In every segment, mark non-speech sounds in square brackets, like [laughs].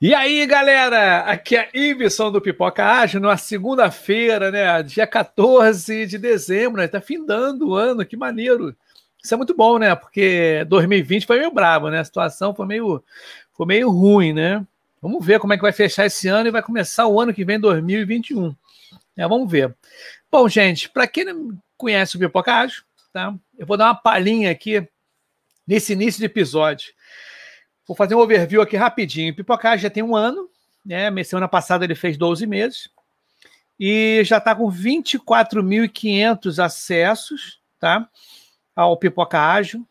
E aí, galera? Aqui é Iveson do Pipoca Ágil, numa segunda-feira, né? Dia 14 de dezembro, né? Tá findando o ano, que maneiro. Isso é muito bom, né? Porque 2020 foi meio brabo, né? A situação foi meio, foi meio ruim, né? Vamos ver como é que vai fechar esse ano e vai começar o ano que vem, 2021. É, vamos ver. Bom, gente, para quem não conhece o Pipoca Ágil, tá? Eu vou dar uma palhinha aqui nesse início de episódio. Vou fazer um overview aqui rapidinho. Pipocagem já tem um ano, né? Semana passada ele fez 12 meses e já está com 24.500 acessos, tá? Ao Pipoca Ágil.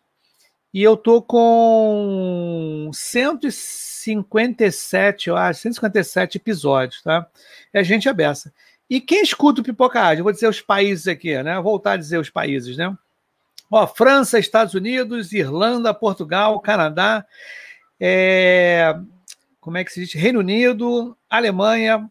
E eu tô com 157, eu acho, 157 episódios, tá? É gente abessa. E quem escuta o Pipoca Ágil? Vou dizer os países aqui, né? Vou voltar a dizer os países, né? Ó, França, Estados Unidos, Irlanda, Portugal, Canadá, é, como é que se diz? Reino Unido, Alemanha,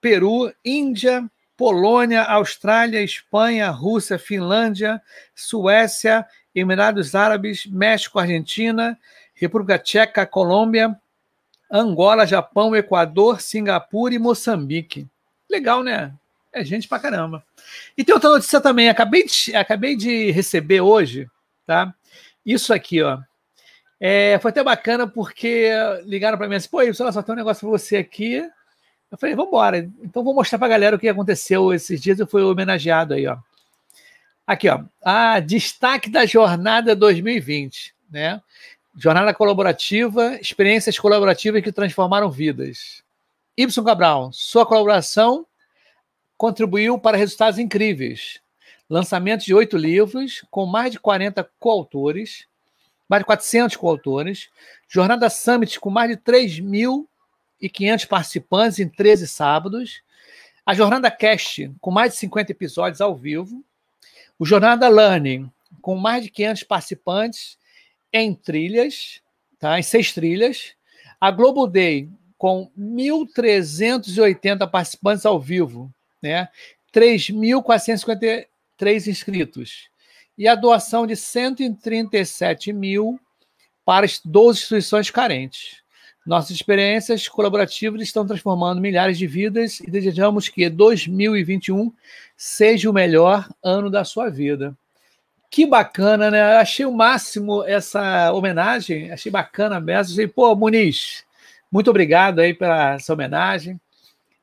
Peru, Índia, Polônia, Austrália, Espanha, Rússia, Finlândia, Suécia, Emirados Árabes, México, Argentina, República Tcheca, Colômbia, Angola, Japão, Equador, Singapura e Moçambique. Legal, né? É gente pra caramba. E tem outra notícia também. Acabei de, acabei de receber hoje, tá? Isso aqui, ó. É, foi até bacana porque ligaram para mim assim, pô, só, só tem um negócio para você aqui. Eu falei, vamos embora. Então vou mostrar para a galera o que aconteceu esses dias. Eu fui homenageado aí, ó. Aqui, ó. Ah, destaque da jornada 2020, né? Jornada colaborativa, experiências colaborativas que transformaram vidas. Y Cabral, sua colaboração contribuiu para resultados incríveis. Lançamento de oito livros, com mais de 40 coautores, mais de 400 coautores, Jornada Summit com mais de 3.500 participantes em 13 sábados, a Jornada Cast com mais de 50 episódios ao vivo, o Jornada Learning com mais de 500 participantes em trilhas, tá? em seis trilhas, a Global Day com 1.380 participantes ao vivo, né? 3.453 inscritos e a doação de 137 mil para 12 instituições carentes. Nossas experiências colaborativas estão transformando milhares de vidas e desejamos que 2021 seja o melhor ano da sua vida. Que bacana, né? Achei o máximo essa homenagem, achei bacana mesmo. Achei, pô, Muniz, muito obrigado aí pela essa homenagem.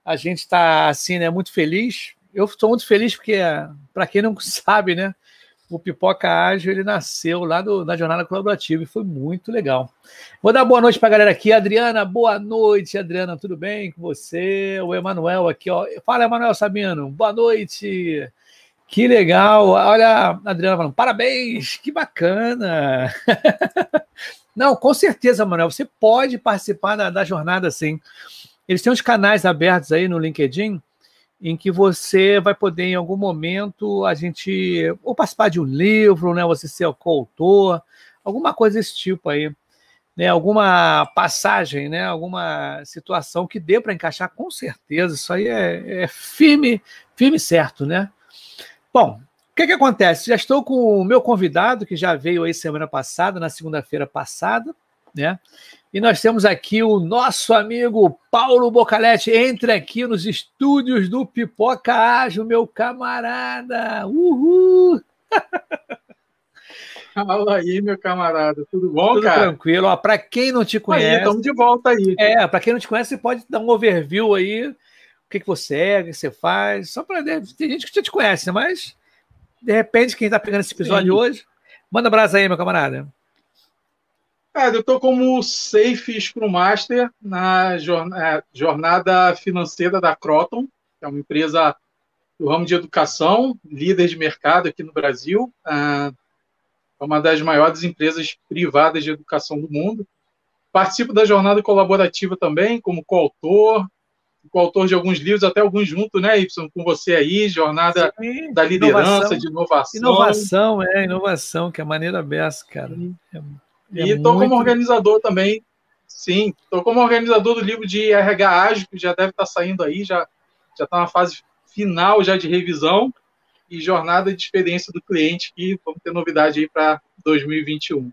A gente está assim, né, muito feliz. Eu estou muito feliz porque, para quem não [laughs] sabe, né, o Pipoca Ágil ele nasceu lá do, na jornada colaborativa e foi muito legal. Vou dar boa noite para a galera aqui. Adriana, boa noite, Adriana, tudo bem com você? O Emanuel aqui, ó. Fala, Emanuel Sabino, boa noite. Que legal. Olha, Adriana falando, parabéns, que bacana. [laughs] Não, com certeza, Manuel, você pode participar da, da jornada sim. Eles têm uns canais abertos aí no LinkedIn em que você vai poder, em algum momento, a gente ou participar de um livro, né? Você ser coautor, alguma coisa desse tipo aí. Né, alguma passagem, né, alguma situação que dê para encaixar, com certeza. Isso aí é, é, firme, firme certo, né? Bom, o que, que acontece? Já estou com o meu convidado, que já veio aí semana passada, na segunda-feira passada, né? E nós temos aqui o nosso amigo Paulo Bocalete. Entre aqui nos estúdios do Pipoca Ágil, meu camarada. Uhul! [laughs] Fala aí, meu camarada. Tudo bom, Tudo cara? tranquilo. Para quem não te conhece. Estamos de volta aí. É, para quem não te conhece, você pode dar um overview aí. O que, que você é, o que você faz. Só para. Tem gente que já te conhece, mas de repente, quem está pegando esse episódio Sim. hoje, manda abraço aí, meu camarada. Cara, eu estou como Safe Scrum Master na é, jornada financeira da Croton, que é uma empresa do ramo de educação, líder de mercado aqui no Brasil. É uma das maiores empresas privadas de educação do mundo. Participo da jornada colaborativa também, como coautor, coautor de alguns livros, até alguns juntos, né, Y, com você aí, jornada Sim, da liderança, inovação, de inovação. Inovação, é, inovação, que é a maneira besta, cara. É é e estou muito... como organizador também. Sim, estou como organizador do livro de RH Ágil, que já deve estar tá saindo aí, já já está na fase final já de revisão e jornada de experiência do cliente, que vamos ter novidade aí para 2021.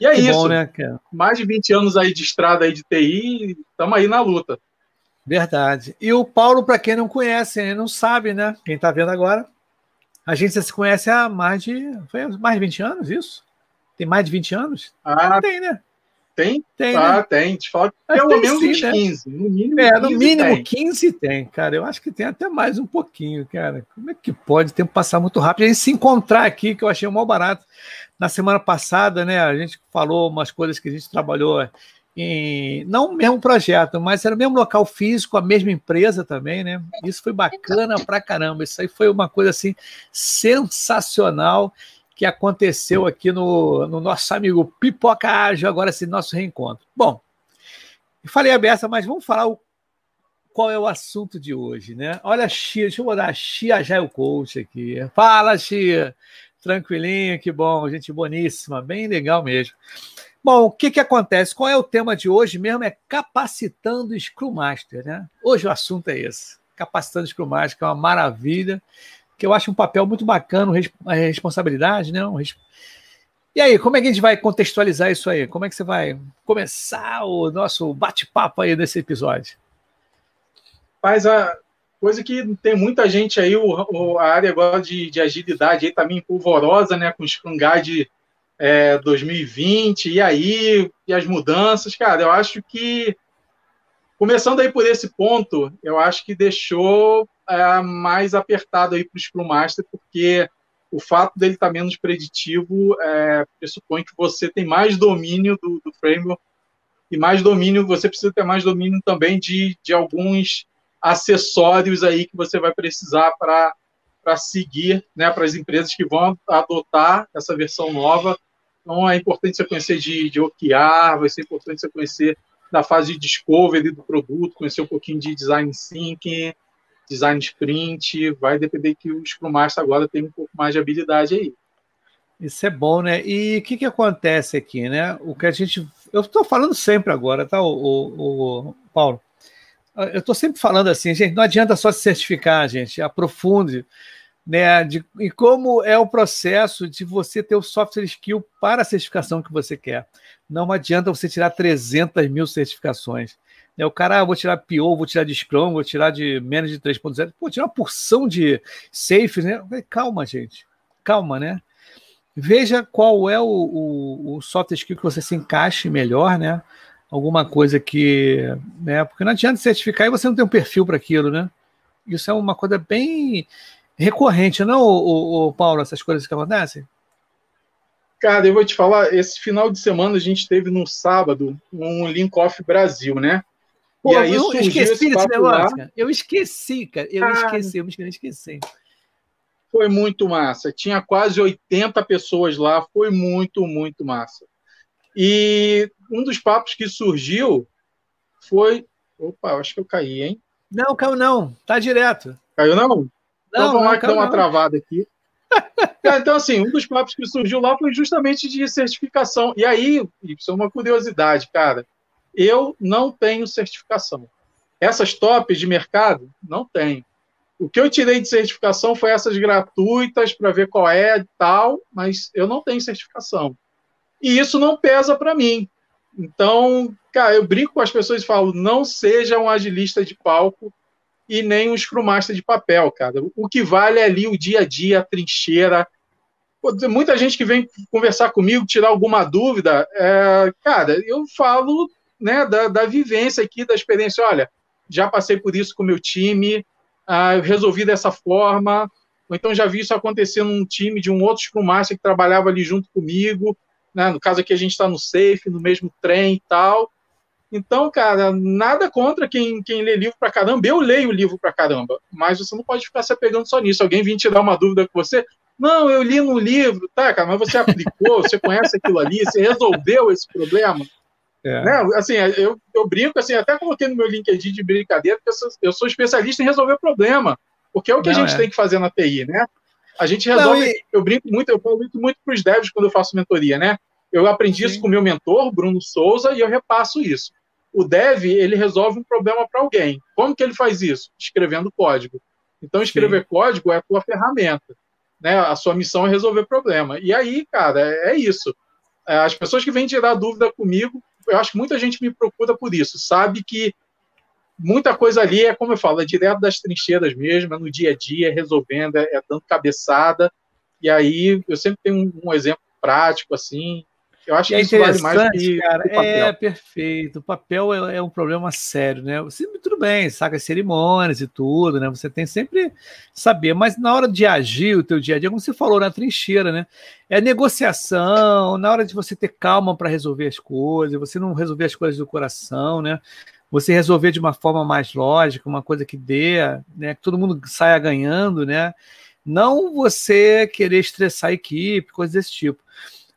E é que isso. Bom, né, Mais de 20 anos aí de estrada aí de TI, estamos aí na luta. Verdade. E o Paulo, para quem não conhece, não sabe, né? Quem está vendo agora, a gente se conhece há mais de. Foi mais de 20 anos, isso? Tem mais de 20 anos? Ah, tem, né? Tem? Tem. Ah, né? tem. Te falo pelo menos sim, uns né? 15. No mínimo, é, no 15 mínimo tem. 15 tem, cara. Eu acho que tem até mais um pouquinho, cara. Como é que pode? O tempo passar muito rápido. A gente se encontrar aqui, que eu achei mal barato. Na semana passada, né? A gente falou umas coisas que a gente trabalhou em, não o mesmo projeto, mas era o mesmo local físico, a mesma empresa também, né? Isso foi bacana pra caramba. Isso aí foi uma coisa assim sensacional que aconteceu aqui no, no nosso amigo Pipoca Ágil, agora esse nosso reencontro. Bom, falei a beça, mas vamos falar o, qual é o assunto de hoje, né? Olha Xia, deixa eu botar a Xia Agile Coach aqui. Fala, Xia! Tranquilinho, que bom, gente boníssima, bem legal mesmo. Bom, o que, que acontece? Qual é o tema de hoje mesmo? É capacitando Scrum Master, né? Hoje o assunto é esse. Capacitando Scrum Master, que é uma maravilha, que eu acho um papel muito bacana, uma responsabilidade, né? E aí, como é que a gente vai contextualizar isso aí? Como é que você vai começar o nosso bate-papo aí nesse episódio? Faz a coisa que tem muita gente aí, o, o a área agora de, de agilidade aí tá polvorosa, né? Com Scrum Guide é, 2020, e aí, e as mudanças, cara, eu acho que, começando aí por esse ponto, eu acho que deixou é, mais apertado aí para o Scrum Master, porque o fato dele estar tá menos preditivo é, pressupõe que você tem mais domínio do, do framework, e mais domínio, você precisa ter mais domínio também de, de alguns acessórios aí que você vai precisar para para seguir né, para as empresas que vão adotar essa versão nova. Então, é importante você conhecer de, de OKR, vai ser importante você conhecer da fase de discovery do produto, conhecer um pouquinho de design thinking, design sprint, vai depender que o Scrum Master agora tem um pouco mais de habilidade aí. Isso é bom, né? E o que, que acontece aqui, né? O que a gente. Eu estou falando sempre agora, tá, o, o, o Paulo? Eu estou sempre falando assim, gente, não adianta só se certificar, gente, aprofunde né, de, e como é o processo de você ter o software skill para a certificação que você quer. Não adianta você tirar 300 mil certificações. Né, o cara, ah, vou tirar PO, vou tirar de Scrum, vou tirar de menos de 3.0, vou tirar uma porção de safe, né? Calma, gente, calma, né? Veja qual é o, o, o software skill que você se encaixe melhor, né? Alguma coisa que, né? Porque não adianta certificar e você não tem um perfil para aquilo, né? Isso é uma coisa bem recorrente, não, o, o, Paulo, essas coisas que acontecem? Cara, eu vou te falar, esse final de semana a gente teve no sábado um Link Off Brasil, né? Pô, e aí eu esqueci negócio, cara. Eu esqueci, cara. Eu ah, esqueci, eu me esqueci. Foi muito massa. Tinha quase 80 pessoas lá, foi muito, muito massa. E um dos papos que surgiu foi. Opa, acho que eu caí, hein? Não, caiu não. Tá direto. Caiu não? Então vamos lá que dá uma travada aqui. [laughs] É, então, assim, um dos papos que surgiu lá foi justamente de certificação. E aí, isso é uma curiosidade, cara. Eu não tenho certificação. Essas tops de mercado, não tenho. O que eu tirei de certificação foi essas gratuitas para ver qual é e tal, mas eu não tenho certificação. E isso não pesa para mim. Então, cara, eu brinco com as pessoas e falo: não seja um agilista de palco e nem um Scrum Master de papel, cara. O que vale é ali o dia a dia, a trincheira. muita gente que vem conversar comigo, tirar alguma dúvida, é, cara, eu falo né, da, da, vivência aqui, da experiência. Olha, já passei por isso com o meu time, ah, resolvi dessa forma, ou então já vi isso acontecer num time de um outro Scrum Master que trabalhava ali junto comigo. Né, no caso aqui, a gente está no safe, no mesmo trem e tal. Então, cara, nada contra quem, quem lê livro pra caramba. Eu leio livro pra caramba, mas você não pode ficar se apegando só nisso. Alguém vir te dar uma dúvida com você. Não, eu li no livro, tá, cara, mas você aplicou, você conhece aquilo ali, você resolveu esse problema. É. Né? Assim, eu, eu brinco, assim, até coloquei no meu LinkedIn de brincadeira, porque eu sou, eu sou especialista em resolver problema, porque é o que não, a gente é. tem que fazer na TI, né? A gente resolve, não, e... eu brinco muito, eu falo muito, muito para os devs quando eu faço mentoria, né? Eu aprendi Sim. isso com o meu mentor, Bruno Souza, e eu repasso isso o dev ele resolve um problema para alguém. Como que ele faz isso? Escrevendo código. Então, escrever Sim. código é a tua ferramenta. Né? A sua missão é resolver problema. E aí, cara, é, é isso. é, as pessoas que vêm tirar dúvida comigo, eu acho que muita gente me procura por isso, sabe que muita coisa ali é, como eu falo, é direto das trincheiras mesmo, é no dia a dia, é resolvendo, é, é dando cabeçada, e aí eu sempre tenho um, um exemplo prático, assim, eu acho que é isso vale mais que cara, É, perfeito. O papel é, é, um problema sério, né? Você, tudo bem, saca as cerimônias e tudo, né? Você tem sempre saber, mas na hora de agir o teu dia a dia, como você falou na trincheira, né? É negociação, na hora de você ter calma para resolver as coisas, você não resolver as coisas do coração, né? Você resolver de uma forma mais lógica, uma coisa que dê, né? Que todo mundo saia ganhando, né? Não você querer estressar a equipe, coisas desse tipo.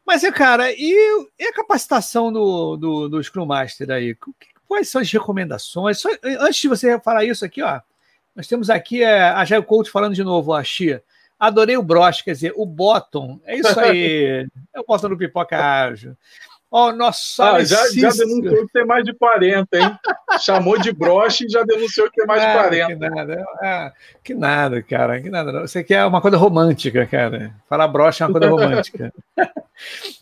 Mas, cara, e, e a capacitação do, do, do Scrum Master aí? Quais são as recomendações? Só, antes de você falar isso aqui, ó, nós temos aqui é, a Jair Coach falando de novo, a Xia. Adorei o broche, quer dizer, o bottom. É isso aí. [laughs] é o bottom do Pipoca Ágil. Ó, oh, nossa, ah, já, já denunciou que tem mais de 40, hein? Chamou de broche e já denunciou que tem mais de 40. Que nada, ah, que nada, cara, que nada. Você quer uma coisa romântica, cara. Falar broche é uma coisa romântica.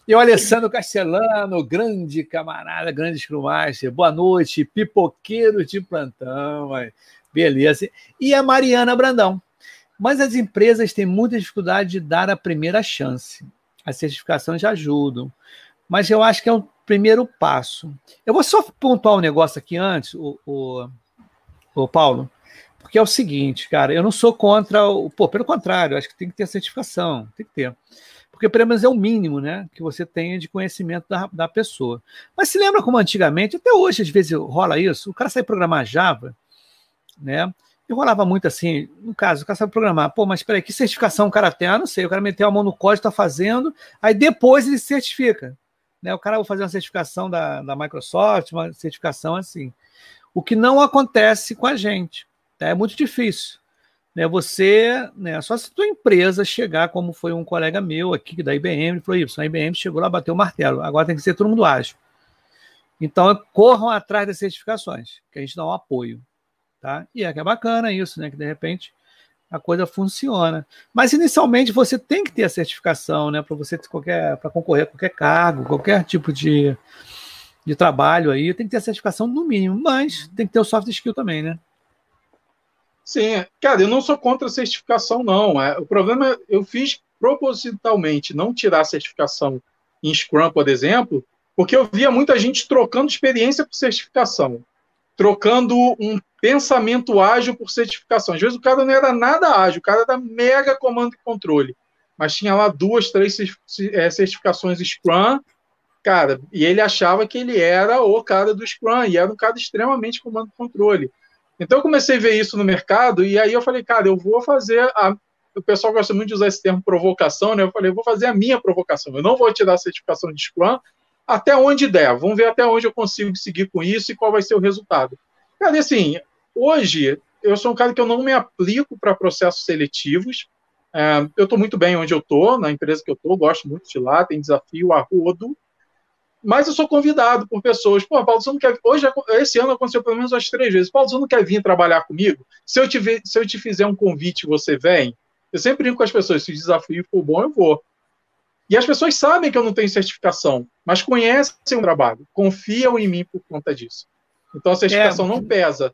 e o Alessandro Castelano, grande camarada, grande Scrummaster. Boa noite, pipoqueiro de plantão. Beleza. E a Mariana Brandão. Mas as empresas têm muita dificuldade de dar a primeira chance. As certificações já ajudam mas eu acho que é um primeiro passo. Eu vou só pontuar um negócio aqui antes, o, o, o Paulo, porque é o seguinte, cara, eu não sou contra o. Pô, pelo contrário, acho que tem que ter certificação, tem que ter. Porque pelo menos é o mínimo, né? Que você tenha de conhecimento da, da pessoa. Mas se lembra como antigamente, até hoje às vezes rola isso, o cara sai programar Java, né? E rolava muito assim, no caso, o cara sabe programar. Pô, mas peraí, que certificação o cara tem? Ah, não sei, o cara meteu a mão no código, está fazendo, aí depois ele certifica. Né? O cara vai fazer uma certificação da, da Microsoft, uma certificação assim. O que não acontece com a gente. Tá? É muito difícil. Né? Você, né? só se tua empresa chegar, como foi um colega meu aqui da IBM, falou isso, a IBM chegou lá, bateu o martelo. Agora tem que ser todo mundo ágil. Então, corram atrás das certificações, que a gente dá um apoio. Tá? E é que é bacana isso, né? Que de repente a coisa funciona. Mas inicialmente você tem que ter a certificação, né, para você qualquer para concorrer a qualquer cargo, qualquer tipo de, de trabalho aí, tem que ter a certificação no mínimo, mas tem que ter o soft skill também, né? Sim, cara, eu não sou contra a certificação não. É, o problema eu fiz propositalmente não tirar a certificação em Scrum, por exemplo, porque eu via muita gente trocando experiência por certificação trocando um pensamento ágil por certificação. Às vezes o cara não era nada ágil, o cara era mega comando e controle, mas tinha lá duas, três é, certificações Scrum, cara, e ele achava que ele era o cara do Scrum, e era um cara extremamente comando e controle. Então eu comecei a ver isso no mercado, e aí eu falei, cara, eu vou fazer a... O pessoal gosta muito de usar esse termo provocação, né? Eu falei, eu vou fazer a minha provocação. Eu não vou tirar a certificação de Scrum, até onde der. Vamos ver até onde eu consigo seguir com isso e qual vai ser o resultado. Cara, assim, hoje eu sou um cara que eu não me aplico para processos seletivos. É, eu estou muito bem onde eu estou, na empresa que eu estou, gosto muito de lá, tem desafio a rodo. Mas eu sou convidado por pessoas. Pô, Paulo, você não quer. Hoje, esse ano aconteceu pelo menos umas três vezes. Paulo, você não quer vir trabalhar comigo? Se eu te, se eu te fizer um convite, você vem? Eu sempre brinco com as pessoas: se o desafio for bom, eu vou. E as pessoas sabem que eu não tenho certificação, mas conhecem o trabalho, confiam em mim por conta disso. Então a certificação é, não pesa.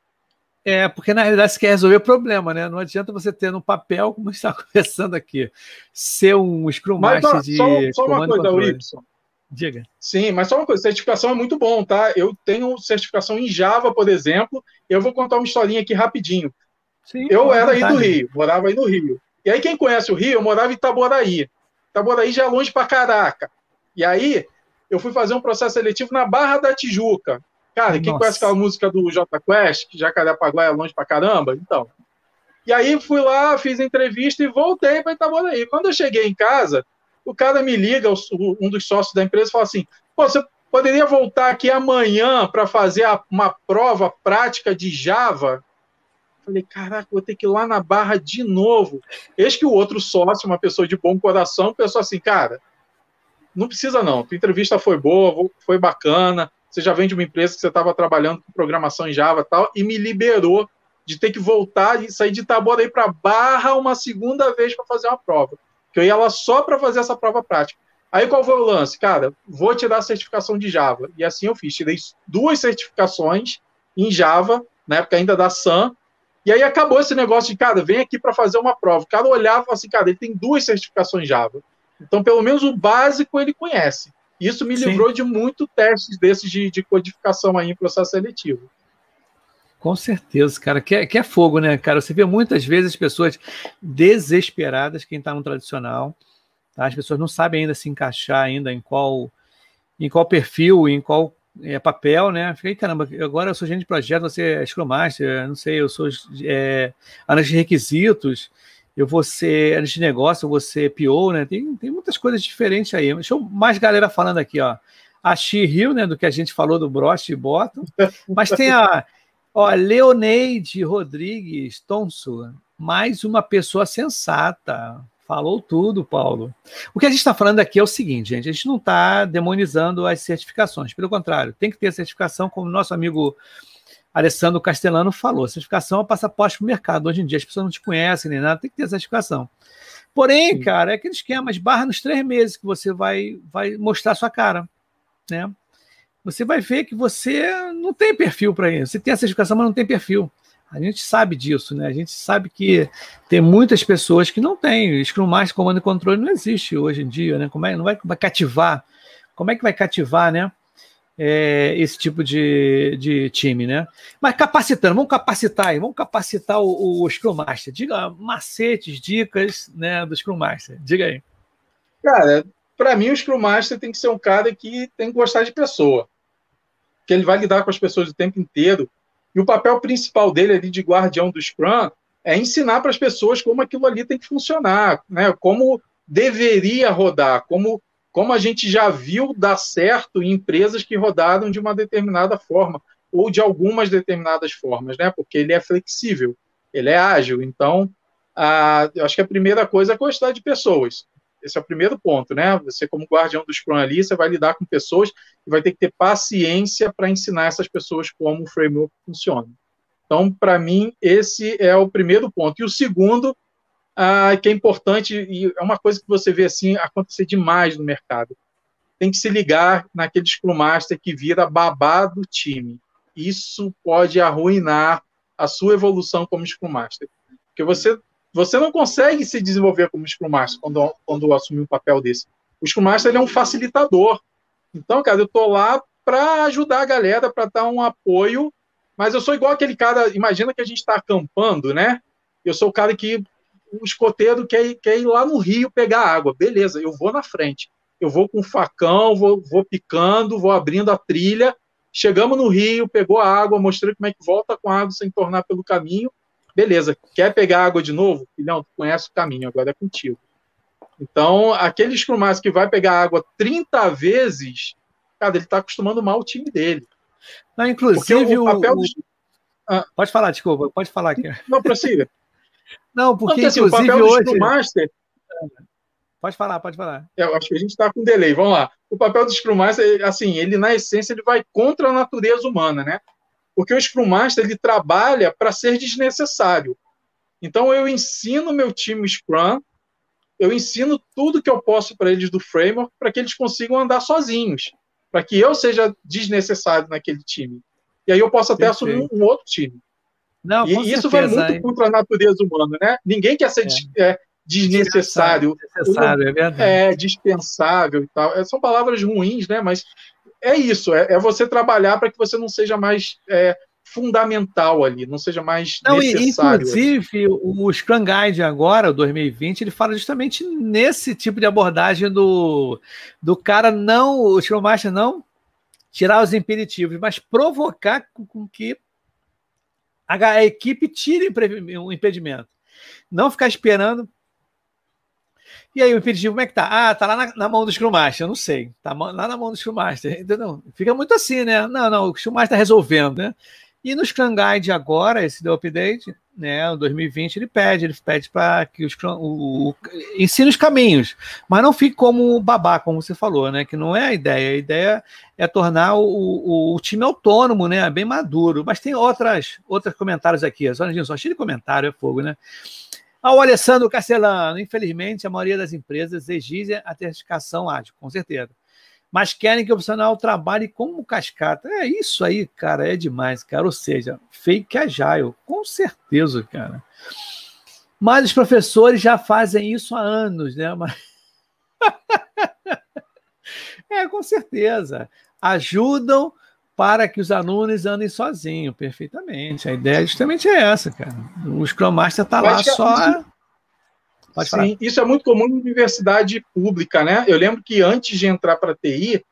É, porque na realidade você quer resolver o problema, né? Não adianta você ter no papel, como está [laughs] conversando aqui, ser um Scrum Master mas, de. Só, só uma coisa, Wilson. Diga. Sim, mas só uma coisa, certificação é muito bom, tá? Eu tenho certificação em Java, por exemplo. Eu vou contar uma historinha aqui rapidinho. Sim, eu era aí do Rio, morava aí no Rio. E aí, quem conhece o Rio, eu morava em Itaboraí. Itaboraí já é longe pra caraca. E aí, eu fui fazer um processo seletivo na Barra da Tijuca. Cara, quem Nossa. conhece aquela música do J Quest, que Jacarepaguá é longe pra caramba? Então. E aí fui lá, fiz a entrevista e voltei para Itaboraí. Quando eu cheguei em casa, o cara me liga, um dos sócios da empresa, e fala assim: Pô, você poderia voltar aqui amanhã para fazer uma prova prática de Java? Falei, caraca, vou ter que ir lá na barra de novo. Eis que o outro sócio, uma pessoa de bom coração, pensou assim, cara, não precisa não, tua entrevista foi boa, foi bacana, você já vem de uma empresa que você estava trabalhando com programação em Java e tal, e me liberou de ter que voltar e sair de Itaboraí para Barra uma segunda vez para fazer uma prova. Que eu ia lá só para fazer essa prova prática. Aí qual foi o lance? Cara, vou tirar a certificação de Java. E assim eu fiz. Tirei duas certificações em Java, na época ainda da SAM. E aí acabou esse negócio de, cara, vem aqui para fazer uma prova. O cara olhava e falava assim, cara, ele tem duas certificações Java. Então, pelo menos o básico ele conhece. Isso me livrou Sim. de muito testes desses de, de codificação aí em processo seletivo. Com certeza, cara, que é, que é fogo, né, cara? Você vê muitas vezes pessoas desesperadas, quem está no tradicional, tá? as pessoas não sabem ainda se encaixar ainda em qual, em qual perfil, em qual é, papel, né? Fiquei, caramba, agora eu sou gente de projeto, você é Scrum Master, não sei, eu sou é, analista de requisitos, eu vou ser analista de negócio, eu vou ser PO, né? Tem, tem muitas coisas diferentes aí. Deixa eu mais galera falando aqui, ó. A She Hill, né, do que a gente falou do Brost e Bottom, mas tem a ó, Leoneide Rodrigues Tonso, mais uma pessoa sensata. Falou tudo, Paulo. O que a gente está falando aqui é o seguinte, gente: a gente não está demonizando as certificações, pelo contrário, tem que ter certificação, como nosso amigo Alessandro Castellano falou. Certificação é um passaporte para o mercado. Hoje em dia as pessoas não te conhecem nem nada, tem que ter certificação. Porém, Sim. cara, é aquele esquema, barra nos três meses que você vai, vai mostrar sua cara, né? Você vai ver que você não tem perfil para isso. Você tem a certificação, mas não tem perfil. A gente sabe disso, né? A gente sabe que tem muitas pessoas que não têm. Scrum Master, comando e controle não existe hoje em dia, né? Como é, não vai, vai cativar? Como é que vai cativar, né? É, esse tipo de, de time, né? Mas capacitando, vamos capacitar aí, vamos capacitar o, o Scrum Master. Diga macetes, dicas, né, do Scrum Master. Diga aí. Cara, para mim o Scrum Master tem que ser um cara que tem que gostar de pessoa. Que ele vai lidar com as pessoas o tempo inteiro e o papel principal dele ali de guardião do Scrum é ensinar para as pessoas como aquilo ali tem que funcionar, né? como deveria rodar, como, como a gente já viu dar certo em empresas que rodaram de uma determinada forma, ou de algumas determinadas formas, né? porque ele é flexível, ele é ágil. Então, a, eu acho que a primeira coisa é gostar de pessoas. Esse é o primeiro ponto, né? Você, como guardião do Scrum ali, você vai lidar com pessoas e vai ter que ter paciência para ensinar essas pessoas como o framework funciona. Então, para mim, esse é o primeiro ponto. E o segundo, ah, que é importante, e é uma coisa que você vê assim acontecer demais no mercado. Tem que se ligar naquele Scrum Master que vira babá do time. Isso pode arruinar a sua evolução como Scrum Master. Porque você você não consegue se desenvolver como Scrum Master quando, quando assumir um papel desse. O Scrum Master é um facilitador. Então, cara, eu tô lá para ajudar a galera, para dar um apoio, mas eu sou igual aquele cara, imagina que a gente está acampando, né? Eu sou o cara que o escoteiro quer, quer ir lá no rio pegar água. Beleza, eu vou na frente. Eu vou com o facão, vou, vou picando, vou abrindo a trilha. Chegamos no rio, pegou a água, mostrei como é que volta com a água sem tornar pelo caminho beleza, quer pegar água de novo? Não, tu conhece o caminho, agora é contigo. Então, aquele Scrum que vai pegar água 30 vezes, cara, ele está acostumando mal o time dele. Não, inclusive, o, papel o... Ah. Pode falar, desculpa, pode falar aqui. Não, prossiga. Não, porque, Não, assim, o papel hoje... do Scrum Master... Pode falar, pode falar. Eu acho que a gente está com delay, vamos lá. O papel do Scrum Master, assim, ele na essência ele vai contra a natureza humana, né? Porque o Scrum Master ele trabalha para ser desnecessário. Então eu ensino meu time Scrum, eu ensino tudo que eu posso para eles do framework para que eles consigam andar sozinhos, para que eu seja desnecessário naquele time. E aí eu posso até Perfeito. assumir um, outro time. Não, e isso certeza, vai muito hein? contra a natureza humana, né? Ninguém quer ser é. Desnecessário, desnecessário é, verdade. é dispensável e tal. É, são palavras ruins, né? Mas é isso, é, é você trabalhar para que você não seja mais é, fundamental ali, não seja mais não, necessário. Inclusive, ali. o Scrum Guide agora, o 2020, ele fala justamente nesse tipo de abordagem do, do cara não, o Scrum Master não tirar os impeditivos, mas provocar com que a, a equipe tire o impedimento. Não ficar esperando e aí o impeditivo, como é que tá? Ah, tá lá na, na mão do Scrum Master, eu não sei. Tá lá na mão do Scrum Master. Entendeu? Fica muito assim, né? Não, não, o Scrum Master tá resolvendo, né? E no Scrum Guide agora, esse do update, né, o 2020, ele pede, ele pede para que o, Scrum, o, o, ensine os caminhos, mas não fique como babá, como você falou, né, que não é a ideia. A ideia é tornar o, o, o time autônomo, né, bem maduro. Mas tem outras, outros comentários aqui, só, só cheio de comentário, é fogo, né? Ao Alessandro Castelano, infelizmente, a maioria das empresas exige a certificação ágil, com certeza. Mas querem que o profissional trabalhe como cascata. É isso aí, cara, é demais, cara. Ou seja, fake agile, com certeza, cara. Mas os professores já fazem isso há anos, né? Mas... [laughs] é, com certeza. Ajudam para que os alunos andem sozinhos, perfeitamente. A ideia justamente é essa, cara. O Scrum Master está lá só. Pode Sim, falar. isso é muito comum em universidade pública, né? Eu lembro que antes de entrar para a TI,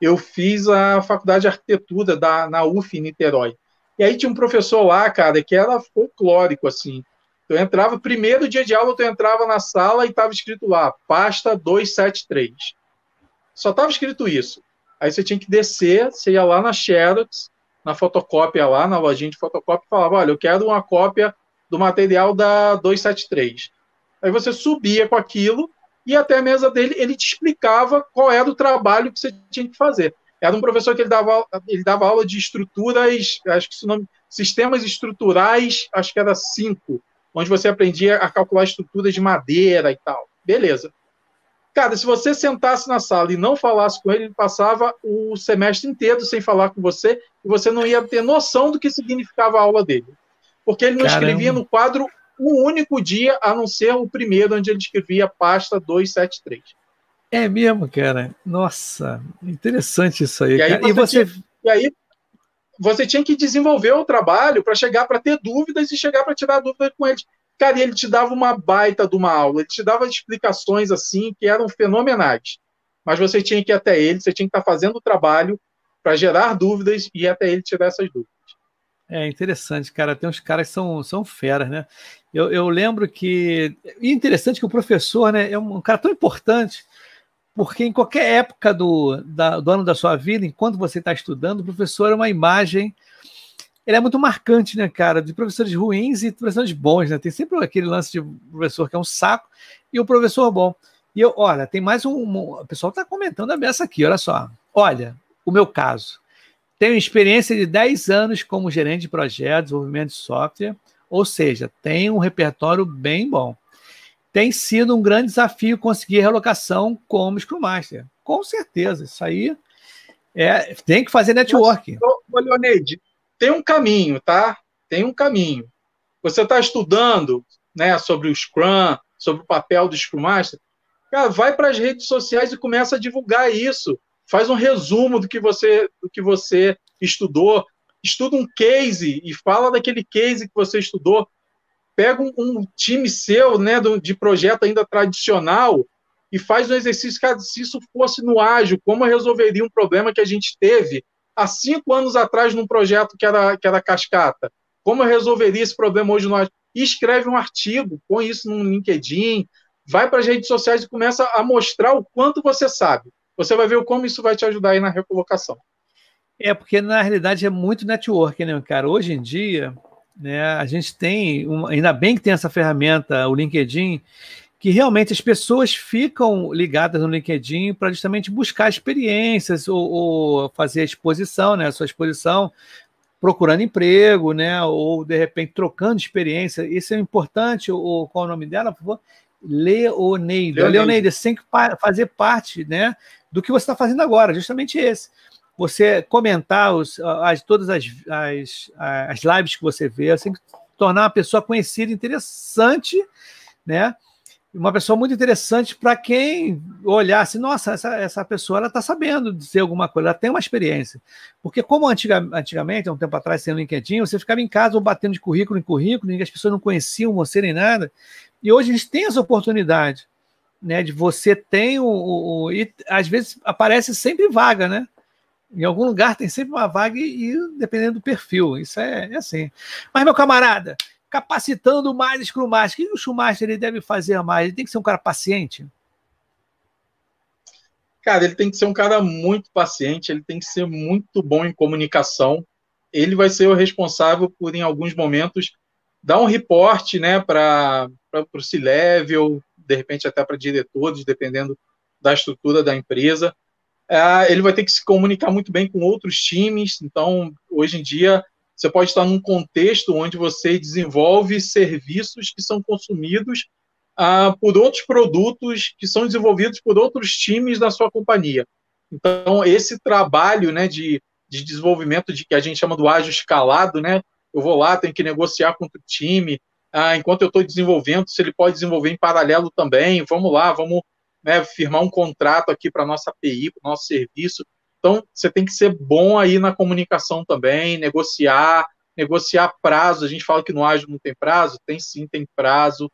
eu fiz a faculdade de arquitetura da, na UF Niterói. E aí tinha um professor lá, cara, que era folclórico, assim. Eu entrava, primeiro dia de aula, eu entrava na sala e estava escrito lá, pasta 273. Só estava escrito isso. Aí você tinha que descer, você ia lá na Xerox, na fotocópia lá, na lojinha de fotocópia, e falava: olha, eu quero uma cópia do material da 273. Aí você subia com aquilo e até a mesa dele ele te explicava qual era o trabalho que você tinha que fazer. Era um professor que ele dava, ele dava aula de estruturas, acho que esse nome, sistemas estruturais, acho que era cinco, onde você aprendia a calcular estruturas de madeira e tal. Beleza. Cara, se você sentasse na sala e não falasse com ele, ele passava o semestre inteiro sem falar com você e você não ia ter noção do que significava a aula dele. Porque ele não Caramba. escrevia no quadro um único dia, a não ser o primeiro, onde ele escrevia pasta 273. É mesmo, cara. Nossa, interessante isso aí. E aí, você, e você... Tinha, e aí você tinha que desenvolver o trabalho para chegar para ter dúvidas e chegar para tirar dúvidas com ele. Cara, ele te dava uma baita de uma aula, ele te dava explicações assim que eram fenomenais. Mas você tinha que ir até ele, você tinha que estar fazendo o trabalho para gerar dúvidas e ir até ele tirar essas dúvidas. É interessante, cara. Tem uns caras que são, são feras, né? Eu, eu lembro que. E interessante que o professor né, é um cara tão importante, porque em qualquer época do, da, do ano da sua vida, enquanto você está estudando, o professor é uma imagem ele é muito marcante, né, cara? De professores ruins e professores bons, né? Tem sempre aquele lance de professor que é um saco e o professor bom. E eu, olha, tem mais um. um o pessoal está comentando a beça aqui, olha só. Olha, o meu caso. Tenho experiência de 10 anos como gerente de projetos, desenvolvimento de software, ou seja, tenho um repertório bem bom. Tem sido um grande desafio conseguir relocação como Scrum Master. Com certeza, isso aí é, tem que fazer network. Ô, Leoneide, tem um caminho, tá? Tem um caminho. Você está estudando né, sobre o Scrum, sobre o papel do Scrum Master, cara, vai para as redes sociais e começa a divulgar isso. Faz um resumo do que você, do que você estudou. Estuda um case e fala daquele case que você estudou. Pega um, um time seu, né, de projeto ainda tradicional e faz um exercício, cara, se isso fosse no ágil, como eu resolveria um problema que a gente teve há cinco anos atrás num projeto que era, que era cascata? Como eu resolveria esse problema hoje no E escreve um artigo, põe isso no LinkedIn, vai para as redes sociais e começa a mostrar o quanto você sabe. Você vai ver como isso vai te ajudar aí na recolocação. É, porque na realidade é muito network, né, cara? Hoje em dia, né, a gente tem, uma, ainda bem que tem essa ferramenta, o LinkedIn, que realmente as pessoas ficam ligadas no LinkedIn para justamente buscar experiências ou, ou, fazer a exposição, né, a sua exposição, procurando emprego, né, ou de repente trocando experiência. Isso é importante. O, qual é o nome dela, por favor? Leoneide. Leoneide, Leoneide você tem que fazer parte né, do que você está fazendo agora, justamente esse. Você comentar os, as, todas as, as, as lives que você vê, que tornar uma pessoa conhecida, interessante, né? uma pessoa muito interessante para quem olhar assim, nossa, essa, essa pessoa ela está sabendo dizer alguma coisa, ela tem uma experiência. Porque como antiga, antigamente, há um tempo atrás, sem LinkedIn, você ficava em casa ou batendo de currículo em currículo, as pessoas não conheciam você nem nada. E hoje gente tem essa oportunidade, né? De você tem o, o, o e às vezes aparece sempre vaga, né? Em algum lugar tem sempre uma vaga e, dependendo do perfil. Isso é, é assim. Mas, meu camarada, capacitando mais Scrum Master. O que o Scrum Master ele deve fazer mais? Ele tem que ser um cara paciente? Cara, ele tem que ser um cara muito paciente, ele tem que ser muito bom em comunicação. Ele vai ser o responsável por, em alguns momentos, dar um reporte né, para o C-Level, de repente até para diretores, dependendo da estrutura da empresa. É, ele vai ter que se comunicar muito bem com outros times. Então, hoje em dia, você pode estar num contexto onde você desenvolve serviços que são consumidos ah, por outros produtos que são desenvolvidos por outros times da sua companhia. Então, esse trabalho né, de, de desenvolvimento de que a gente chama do ágil escalado, né? Eu vou lá, tenho que negociar com o time, ah, enquanto eu estou desenvolvendo, se ele pode desenvolver em paralelo também, vamos lá, vamos né, firmar um contrato aqui para nossa API, para o nosso serviço. Então, você tem que ser bom aí na comunicação também, negociar, negociar prazo. A gente fala que no ágil não tem prazo, tem sim, tem prazo.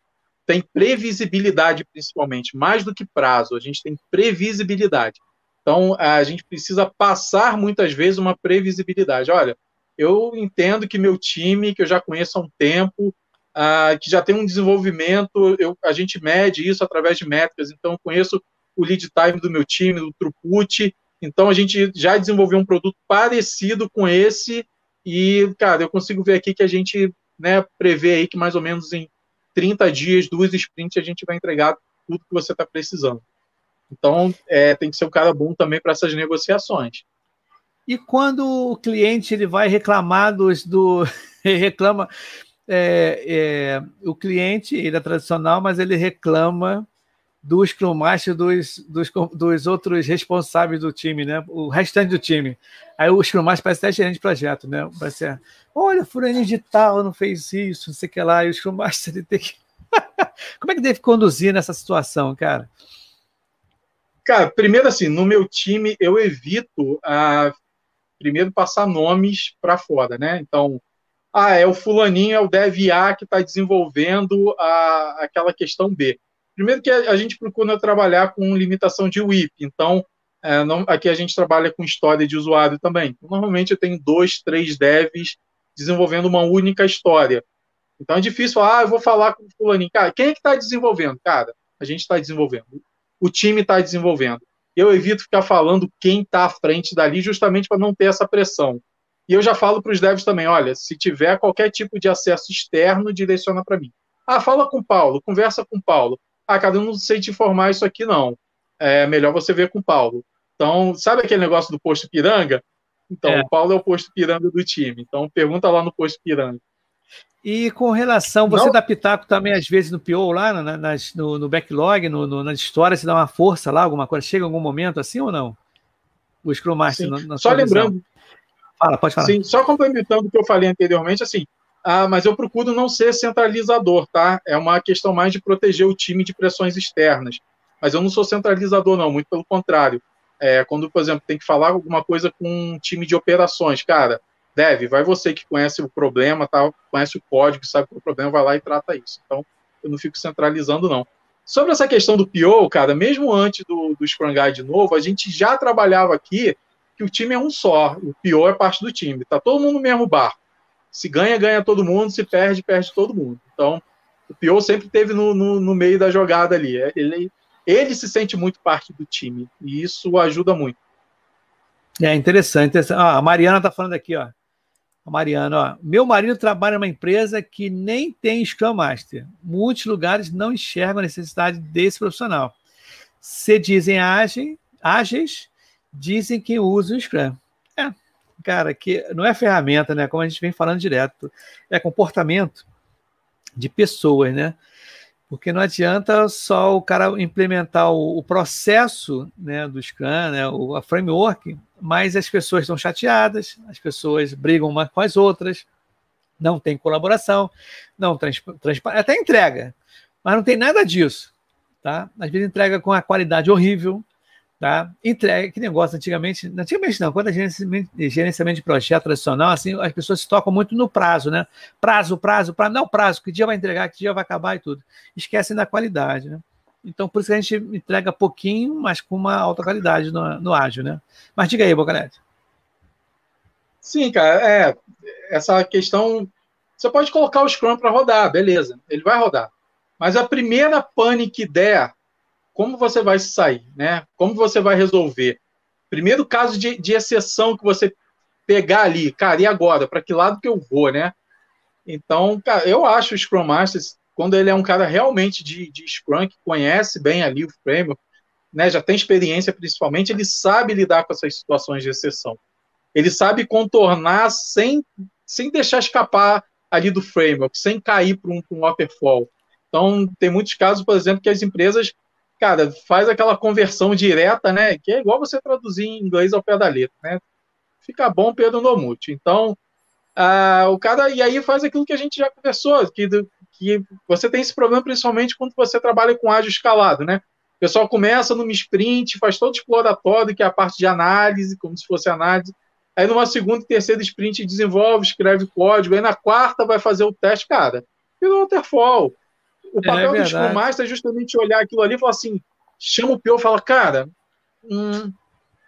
Tem previsibilidade, principalmente, mais do que prazo, a gente tem previsibilidade. Então, a gente precisa passar muitas vezes uma previsibilidade. Olha, eu entendo que meu time, que eu já conheço há um tempo, uh, que já tem um desenvolvimento, eu, a gente mede isso através de métricas, então conheço o lead time do meu time, do throughput, então a gente já desenvolveu um produto parecido com esse e, cara, eu consigo ver aqui que a gente né, prevê aí que mais ou menos em 30 dias, duas sprints, a gente vai entregar tudo que você está precisando. Então, é, tem que ser um cara bom também para essas negociações. E quando o cliente ele vai reclamar dos, do [laughs] reclama é, é, o cliente ele é tradicional, mas ele reclama do Scrum dos, dos, dos outros responsáveis do time, né? O restante do time. Aí o Scrum Master parece até gerente de projeto, né? Parece, olha, fulaninho de tal não fez isso, não sei o que lá, e o Scrum tem que... [laughs] Como é que deve conduzir nessa situação, cara? Cara, primeiro assim, no meu time eu evito a ah, primeiro passar nomes para fora, né? Então, ah, é o fulaninho, é o dev A que está desenvolvendo a, aquela questão B. Primeiro que a, gente procura trabalhar com limitação de WIP, então é, não, aqui a gente trabalha com história de usuário também. Normalmente eu tenho dois, três devs desenvolvendo uma única história. Então é difícil, ah, eu vou falar com o fulaninho. Cara, quem é que está desenvolvendo? Cara, a gente está desenvolvendo. O time está desenvolvendo. Eu evito ficar falando quem está à frente dali, justamente para não ter essa pressão. E eu já falo para os devs também, olha, se tiver qualquer tipo de acesso externo, direciona para mim. Ah, fala com o Paulo, conversa com o Paulo. Ah, cara, eu não sei te informar isso aqui, não. É melhor você ver com o Paulo. Então, sabe aquele negócio do posto piranga? Então, é. o Paulo é o posto piranga do time. Então, pergunta lá no posto piranga. E com relação, você não. dá pitaco também, às vezes, no PO lá, no, no, no backlog, no, no, nas histórias, você dá uma força lá, alguma coisa? Chega em algum momento assim ou não? O Scrum Master, na, na Só lembrando, visão. Fala, pode falar. Sim, só complementando o que eu falei anteriormente, assim, ah, mas eu procuro não ser centralizador, tá? É uma questão mais de proteger o time de pressões externas. Mas eu não sou centralizador, não, muito pelo contrário. É, quando, por exemplo, tem que falar alguma coisa com um time de operações, cara, deve, vai você que conhece o problema, tá, conhece o código, sabe qual é o problema, vai lá e trata isso. Então, eu não fico centralizando, não. Sobre essa questão do PO, cara, mesmo antes do, do Scrum Guide novo, a gente já trabalhava aqui que o time é um só, o pior é parte do time. Tá todo mundo no mesmo barco. Se ganha, ganha todo mundo, se perde, perde todo mundo. Então, o pior sempre teve no, no, no, meio da jogada ali. É, ele, ele se sente muito parte do time, e isso ajuda muito. É interessante. Ah, a Mariana tá falando aqui, ó. A Mariana, ó. Meu marido trabalha numa empresa que nem tem Scrum Master. Muitos lugares não enxergam a necessidade desse profissional. Se dizem ágeis, ágeis dizem que usa o Scrum. É, cara, que não é ferramenta, né? Como a gente vem falando direto, é comportamento de pessoas, né? Porque não adianta só o cara implementar o, o processo né, do Scrum, né, o, a framework, mas as pessoas estão chateadas, as pessoas brigam umas com as outras, não tem colaboração, não transparência, até entrega, mas não tem nada disso. Tá? Às vezes entrega com a qualidade horrível, Tá? Entrega, que negócio, antigamente, antigamente não, quando a gerenciamento, gerenciamento de projeto tradicional, assim, as pessoas se tocam muito no prazo, né? Prazo, prazo, prazo, não prazo, que dia vai entregar, que dia vai acabar e tudo. Esquecem da qualidade, né? Então, por isso que a gente entrega pouquinho, mas com uma alta qualidade no, no ágil, né? Mas diga aí, Bocanete. Sim, cara, é, essa questão, você pode colocar o Scrum para rodar, beleza, ele vai rodar. Mas a primeira pane que der, como você vai sair, né? Como você vai resolver? Primeiro caso de, de exceção que você pegar ali, cara, e agora? Para que lado que eu vou, né? Então, cara, eu acho o Scrum Master, quando ele é um cara realmente de, de Scrum, que conhece bem ali o framework, né, já tem experiência principalmente, ele sabe lidar com essas situações de exceção. Ele sabe contornar sem, sem deixar escapar ali do framework, sem cair para um, um waterfall. Então, tem muitos casos, por exemplo, que as empresas, cara, faz aquela conversão direta, né? Que é igual você traduzir em inglês ao pé da letra, né? Fica bom, Pedro Nomute. Então, ah, o cara, e aí faz aquilo que a gente já conversou, que, que você tem esse problema principalmente quando você trabalha com ágil escalado, né? O pessoal começa numa sprint, faz todo exploratório, que é a parte de análise, como se fosse análise. Aí numa segunda e terceira sprint desenvolve, escreve código. Aí na quarta vai fazer o teste, cara. E no waterfall. O é papel é do Scrum Master é justamente olhar aquilo ali e falar assim, chama o Pio e fala, cara, hum,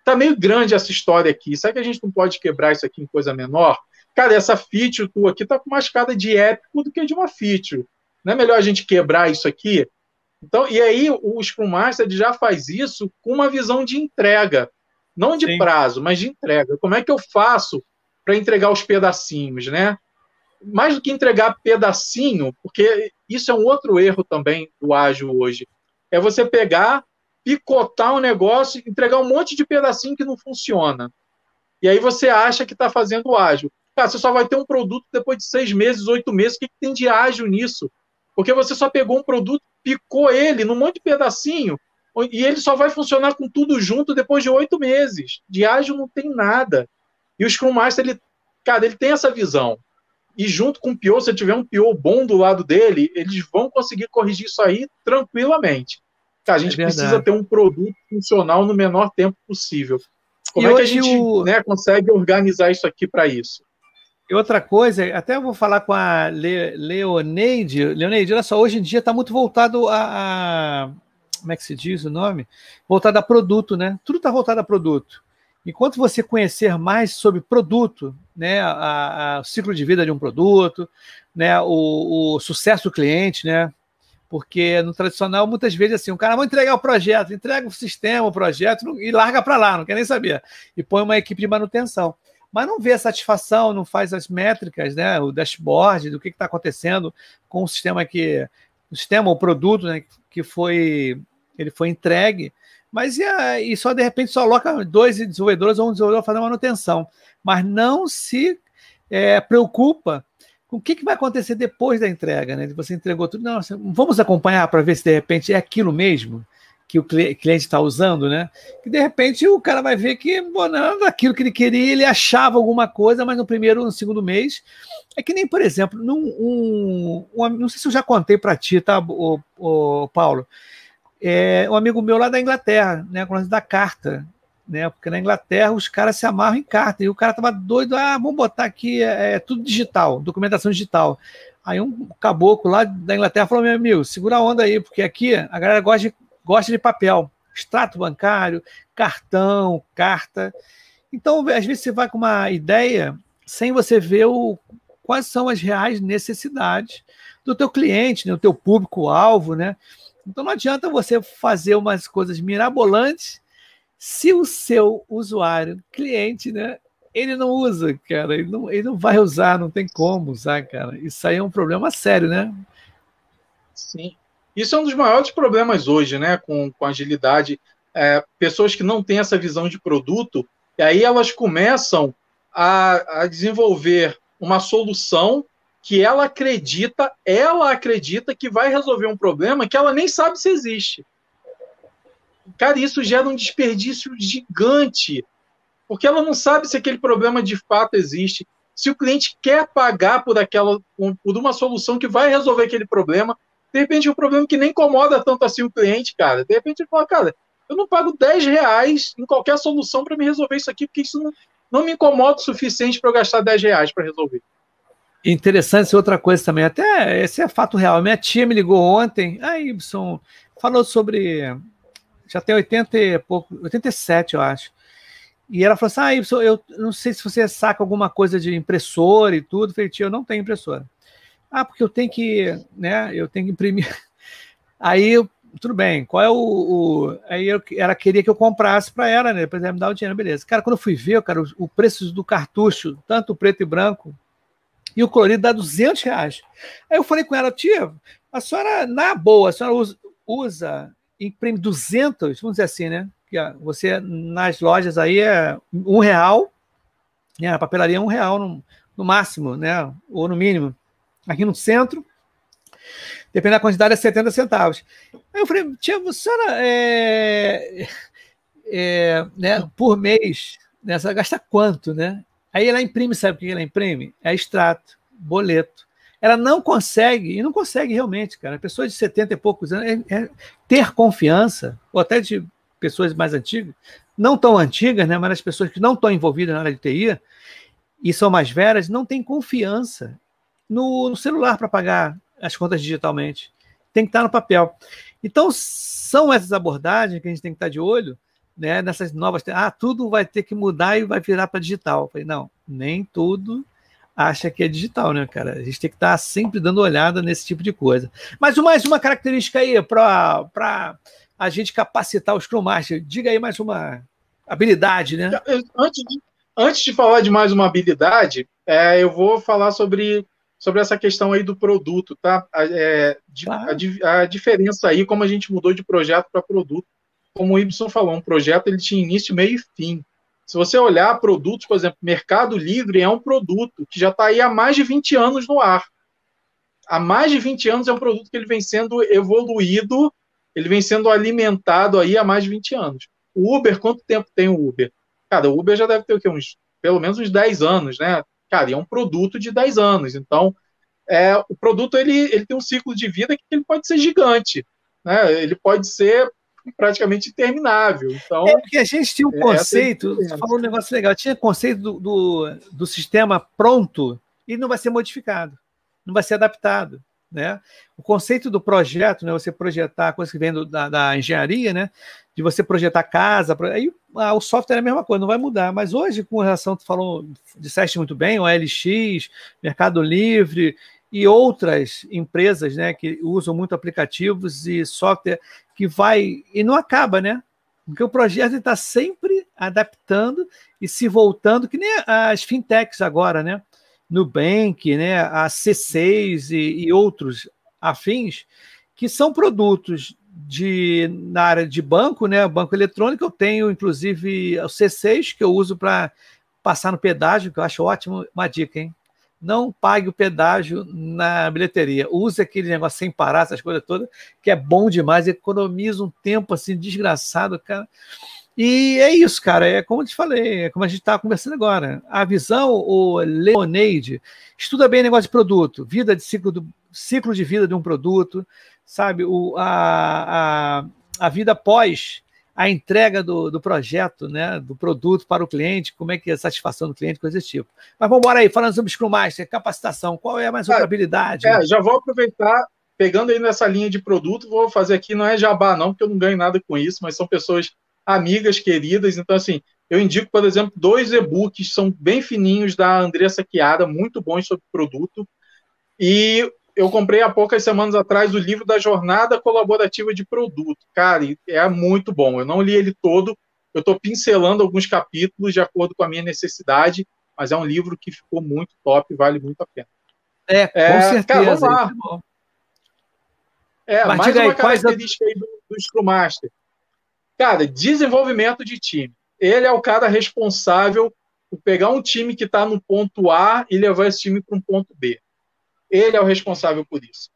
tá meio grande essa história aqui. Será que a gente não pode quebrar isso aqui em coisa menor? Cara, essa feature tua aqui tá com mais cara de épico do que de uma feature. Não é melhor a gente quebrar isso aqui? Então, e aí o Scrum Master já faz isso com uma visão de entrega. Não de Sim. prazo, mas de entrega. Como é que eu faço para entregar os pedacinhos, né? Mais do que entregar pedacinho, porque isso é um outro erro também do ágil hoje. É você pegar, picotar um negócio, entregar um monte de pedacinho que não funciona. E aí você acha que está fazendo ágil. Cara, você só vai ter um produto depois de seis meses, oito meses. O que, que tem de ágil nisso? Porque você só pegou um produto, picou ele num monte de pedacinho, e ele só vai funcionar com tudo junto depois de oito meses. De ágil não tem nada. E o Scrum Master, ele, cara, ele tem essa visão. E junto com o PO, se tiver um PO bom do lado dele, eles vão conseguir corrigir isso aí tranquilamente. Cara, a gente é precisa ter um produto funcional no menor tempo possível. Como e é que a gente o... né, consegue organizar isso aqui para isso? E outra coisa, até eu vou falar com a Le Leoneide. Leoneide, olha só, hoje em dia está muito voltado a, a, como é que se diz o nome? Voltado a produto, né? Tudo está voltado a produto. Enquanto você conhecer mais sobre produto, né, a, a, o ciclo de vida de um produto, né, o, o, sucesso do cliente, né, porque no tradicional muitas vezes assim, o cara vai entregar o projeto, entrega o sistema, o projeto e larga para lá, não quer nem saber e põe uma equipe de manutenção, mas não vê a satisfação, não faz as métricas, né, o dashboard do que está acontecendo com o sistema que o sistema, o produto, né, que foi ele foi entregue, mas e, a, e só de repente só aloca dois desenvolvedores ou um desenvolvedor fazendo manutenção, mas não se é, preocupa com o que, que vai acontecer depois da entrega, né? Você entregou tudo, não, vamos acompanhar para ver se de repente é aquilo mesmo que o cliente está usando, né? Que de repente o cara vai ver que bom, aquilo que ele queria, ele achava alguma coisa, mas no primeiro, no segundo mês. É que nem, por exemplo, num, um, um não sei se eu já contei para ti, tá, o, o Paulo? É, um amigo meu lá da Inglaterra, né, com da carta, né, porque na Inglaterra os caras se amarram em carta, e o cara tava doido, ah, vamos botar aqui, é, é tudo digital, documentação digital. Aí um caboclo lá da Inglaterra falou, meu amigo, segura a onda aí, porque aqui a galera gosta de, gosta de papel, extrato bancário, cartão, carta. Então, às vezes você vai com uma ideia sem você ver o, quais são as reais necessidades do teu cliente, né, do teu público-alvo, né? Então não adianta você fazer umas coisas mirabolantes se o seu usuário, cliente, né, ele não usa, cara, ele não, ele não vai usar, não tem como usar, cara. Isso aí é um problema sério, né? Sim. Isso é um dos maiores problemas hoje, né, com, com agilidade. É, pessoas que não têm essa visão de produto, e aí elas começam a, a desenvolver uma solução que ela acredita, ela acredita que vai resolver um problema que ela nem sabe se existe. Cara, isso gera um desperdício gigante, porque ela não sabe se aquele problema de fato existe. Se o cliente quer pagar por aquela, por uma solução que vai resolver aquele problema, de repente é um problema que nem incomoda tanto assim o cliente, cara. De repente ele fala, cara, eu não pago 10 reais em qualquer solução para me resolver isso aqui, porque isso não, não me incomoda o suficiente para eu gastar 10 reais para resolver. Interessante outra coisa também, até esse é fato real. Minha tia me ligou ontem, a Y falou sobre. Já tem 80 e pouco, 87, eu acho. E ela falou assim: Ah, Y, eu não sei se você saca alguma coisa de impressora e tudo. Eu falei, tia, eu não tenho impressora. Ah, porque eu tenho que, né? Eu tenho que imprimir. [laughs] Aí, tudo bem, qual é o. o... aí eu, ela queria que eu comprasse para ela, né? Depois ela me dar o dinheiro, beleza. Cara, quando eu fui ver, cara, o, o preço do cartucho, tanto preto e branco, e o colorido dá 200 reais. Aí eu falei com ela, tia, a senhora, na boa, a senhora usa, usa imprime 200, vamos dizer assim, né? Que você, nas lojas aí, é um real, né? a papelaria é um real, no máximo, né? Ou no mínimo. Aqui no centro, dependendo da quantidade, é 70 centavos. Aí eu falei, tia, você é, é, né, por mês, né, você gasta quanto, né? Aí ela imprime, sabe o que ela imprime? É extrato, boleto. Ela não consegue, e não consegue realmente, cara. Pessoas de 70 e poucos anos, é, é ter confiança, ou até de pessoas mais antigas, não tão antigas, né, mas as pessoas que não estão envolvidas na área de TI e são mais velhas, não têm confiança no, no celular para pagar as contas digitalmente. Tem que estar no papel. Então, são essas abordagens que a gente tem que estar de olho né, nessas novas. Ah, tudo vai ter que mudar e vai virar para digital. falei, não, nem tudo acha que é digital, né, cara? A gente tem que estar sempre dando olhada nesse tipo de coisa. Mas mais uma característica aí para a gente capacitar os Scrum Master. Diga aí mais uma habilidade, né? Antes de, antes de falar de mais uma habilidade, é, eu vou falar sobre, sobre essa questão aí do produto, tá? É, de, a, a, diferença aí, como a gente mudou de projeto para produto. Como o Ibson falou, um projeto ele tinha início, meio e fim. Se você olhar produtos, por exemplo, Mercado Livre é um produto que já está aí há mais de 20 anos no ar. Há mais de 20 anos é um produto que ele vem sendo evoluído, ele vem sendo alimentado aí há mais de 20 anos. O Uber, quanto tempo tem o Uber? Cara, o Uber já deve ter o quê? Uns, pelo menos uns 10 anos, né? Cara, e é um produto de 10 anos. Então, é, o produto ele, ele tem um ciclo de vida que ele pode ser gigante. Né? Ele pode ser praticamente interminável. Então, é porque a gente tinha um é conceito, você falou um negócio legal, tinha conceito do, do, do, sistema pronto e não vai ser modificado, não vai ser adaptado. Né? O conceito do projeto, né, você projetar coisas que vem do, da, da, engenharia, né, de você projetar casa, aí ah, o software é a mesma coisa, não vai mudar. Mas hoje, com relação, tu falou, disseste muito bem, o LX, Mercado Livre e outras empresas né, que usam muito aplicativos e software que vai e não acaba, né? Porque o projeto está sempre adaptando e se voltando, que nem as fintechs agora, né? Nubank, né? a C6 e, e outros afins, que são produtos de, na área de banco, né? Banco eletrônico, eu tenho inclusive o C6 que eu uso para passar no pedágio, que eu acho ótimo, uma dica, hein? Não pague o pedágio na bilheteria. Use aquele negócio sem parar, essas coisas todas, que é bom demais, economiza um tempo assim desgraçado, cara. E é isso, cara. É como eu te falei, é como a gente está conversando agora. A visão, o Leonade, estuda bem negócio de produto, vida de ciclo, do, ciclo de vida de um produto, sabe? O, a, a, a vida pós a entrega do, do projeto, né, do produto para o cliente, como é que é a satisfação do cliente, coisas desse tipo. Mas vamos embora aí, falando sobre Scrum Master, capacitação, qual é a mais outra é, habilidade? É, já vou aproveitar, pegando aí nessa linha de produto, vou fazer aqui, não é jabá não, porque eu não ganho nada com isso, mas são pessoas amigas, queridas, então assim, eu indico, por exemplo, dois e-books, são bem fininhos, da Andressa Chiara, muito bons sobre produto, e eu comprei há poucas semanas atrás o livro da Jornada Colaborativa de Produto. Cara, é muito bom. Eu não li ele todo, eu estou pincelando alguns capítulos de acordo com a minha necessidade, mas é um livro que ficou muito top, vale muito a pena. É, com é, certeza. Cara, vamos lá. É, mais uma aí, característica aí do, do Scrum Master. Cara, desenvolvimento de time. Ele é o cara responsável por pegar um time que está no ponto A e levar esse time para um ponto B. Ele é o responsável por isso.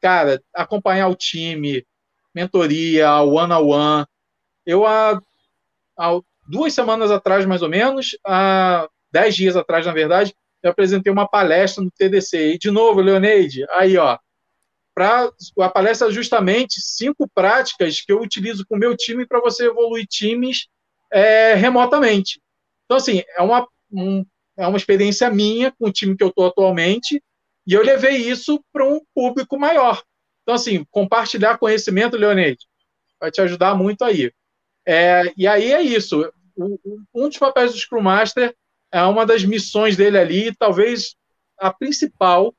Cara, acompanhar o time, mentoria, one on one. Eu há, há duas semanas atrás, mais ou menos, há dez dias atrás, na verdade, eu apresentei uma palestra no TDC. E de novo, Leoneide, aí ó, para a palestra é justamente cinco práticas que eu utilizo com o meu time para você evoluir times é, remotamente. Então, assim, é uma, um, é uma experiência minha com o time que eu estou atualmente, e eu levei isso para um público maior. Então, assim, compartilhar conhecimento, Leonete, vai te ajudar muito aí. É, e aí é isso. Um dos papéis do Scrum Master é uma das missões dele ali, talvez a principal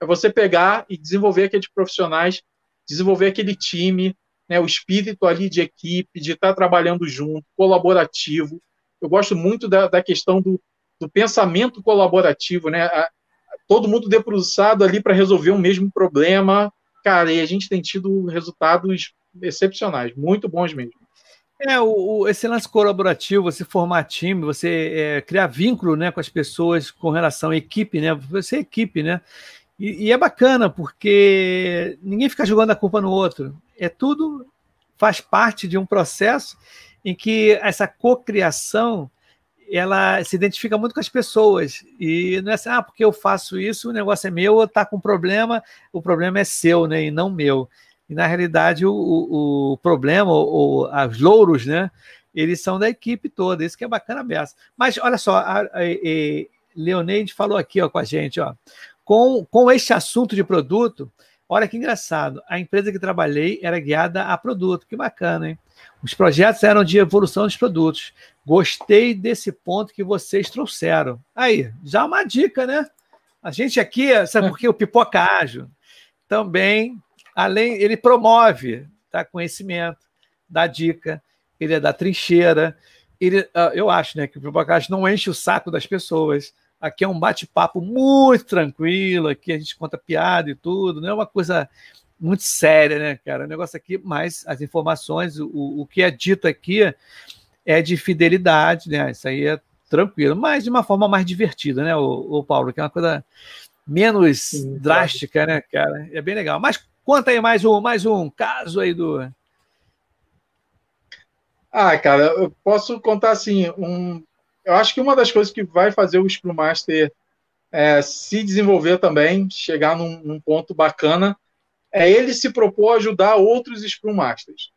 é você pegar e desenvolver aqueles profissionais, desenvolver aquele time, né, o espírito ali de equipe, de estar trabalhando junto, colaborativo. Eu gosto muito da, da questão do, do pensamento colaborativo, né? Todo mundo debruçado ali para resolver o mesmo problema. Cara, e a gente tem tido resultados excepcionais, muito bons mesmo. É, o, o, esse lance colaborativo, você formar time, você é, criar vínculo né, com as pessoas com relação à equipe, né? Você é equipe, né? E, e, é bacana, porque ninguém fica jogando a culpa no outro. É tudo faz parte de um processo em que essa cocriação ela se identifica muito com as pessoas. E não é assim, ah, porque eu faço isso, o negócio é meu, está com problema, o problema é seu, né? E não meu. E na realidade, o, o, o problema, os louros, né? Eles são da equipe toda, isso que é bacana beça. Mas olha só, a, a, a Leoneide falou aqui ó, com a gente, ó. Com, com este assunto de produto, olha que engraçado. A empresa que trabalhei era guiada a produto. Que bacana, hein? Os projetos eram de evolução dos produtos. Gostei desse ponto que vocês trouxeram. Aí, já uma dica, né? A gente aqui, sabe por que o Pipoca Ágil também além, ele promove tá, conhecimento, dá dica, ele é da trincheira. Ele, ah, eu acho né, que o Pipocast não enche o saco das pessoas. Aqui é um bate-papo muito tranquilo, aqui a gente conta piada e tudo, não é uma coisa muito séria, né, cara? O negócio aqui, mas as informações, o, o que é dito aqui é de fidelidade, né? Isso aí é tranquilo, mas de uma forma mais divertida, né, o, o Paulo, que é uma coisa menos Sim, drástica, claro. né, cara? É bem legal. Mas Conta aí mais um, mais um caso aí do. Ah, cara, eu posso contar assim. Um, eu acho que uma das coisas que vai fazer o Scrum Master é, se desenvolver também, chegar num, num, ponto bacana, é ele se propor a ajudar outros Scrum Masters.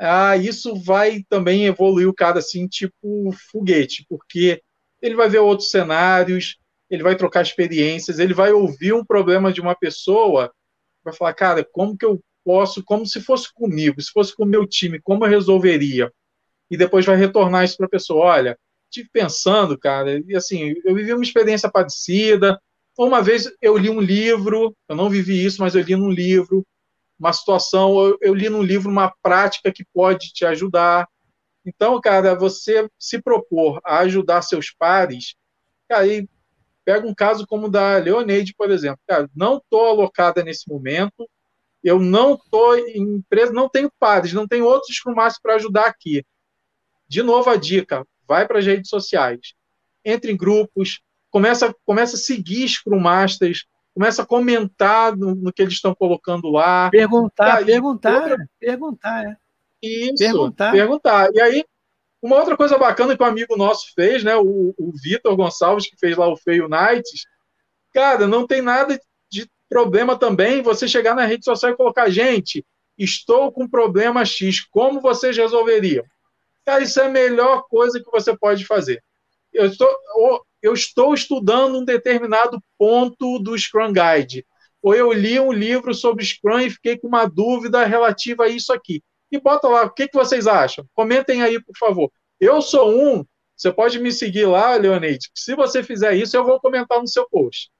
Ah, isso vai também evoluir o cara assim, tipo foguete, porque ele vai ver outros cenários, ele vai trocar experiências, ele vai ouvir um problema de uma pessoa vai falar, cara, como que eu posso, como se fosse comigo, se fosse com o meu time, como eu resolveria? E depois vai retornar isso para a pessoa, olha, tive pensando, cara, e assim, eu vivi uma experiência parecida. Uma vez eu li um livro, eu não vivi isso, mas eu li num livro, uma situação, eu, eu li num livro uma prática que pode te ajudar. Então, cara, você se propor a ajudar seus pares, e Pega um caso como o da Leoneide, por exemplo. Cara, não estou alocada nesse momento, eu não estou em empresa, não tenho pares, não tenho outros Scrum para ajudar aqui. De novo a dica, vai para as redes sociais, entre em grupos, começa, começa a seguir Scrum Masters, começa a comentar no, no que eles estão colocando lá. Perguntar, aí, perguntar, outra... perguntar, é. Isso, perguntar. perguntar. E aí, uma outra coisa bacana que um amigo nosso fez, né, o, o Vitor Gonçalves, que fez lá o Feio Nights, cara, não tem nada de problema também você chegar na rede social e colocar, gente, estou com problema X, como vocês resolveriam? Cara, isso é a melhor coisa que você pode fazer. Eu estou, eu estou estudando um determinado ponto do Scrum Guide, ou eu li um livro sobre Scrum e fiquei com uma dúvida relativa a isso aqui e bota lá o que, que vocês acham. Comentem aí, por favor. Eu sou um, você pode me seguir lá, Leonide. Se você fizer isso, eu vou comentar no seu post.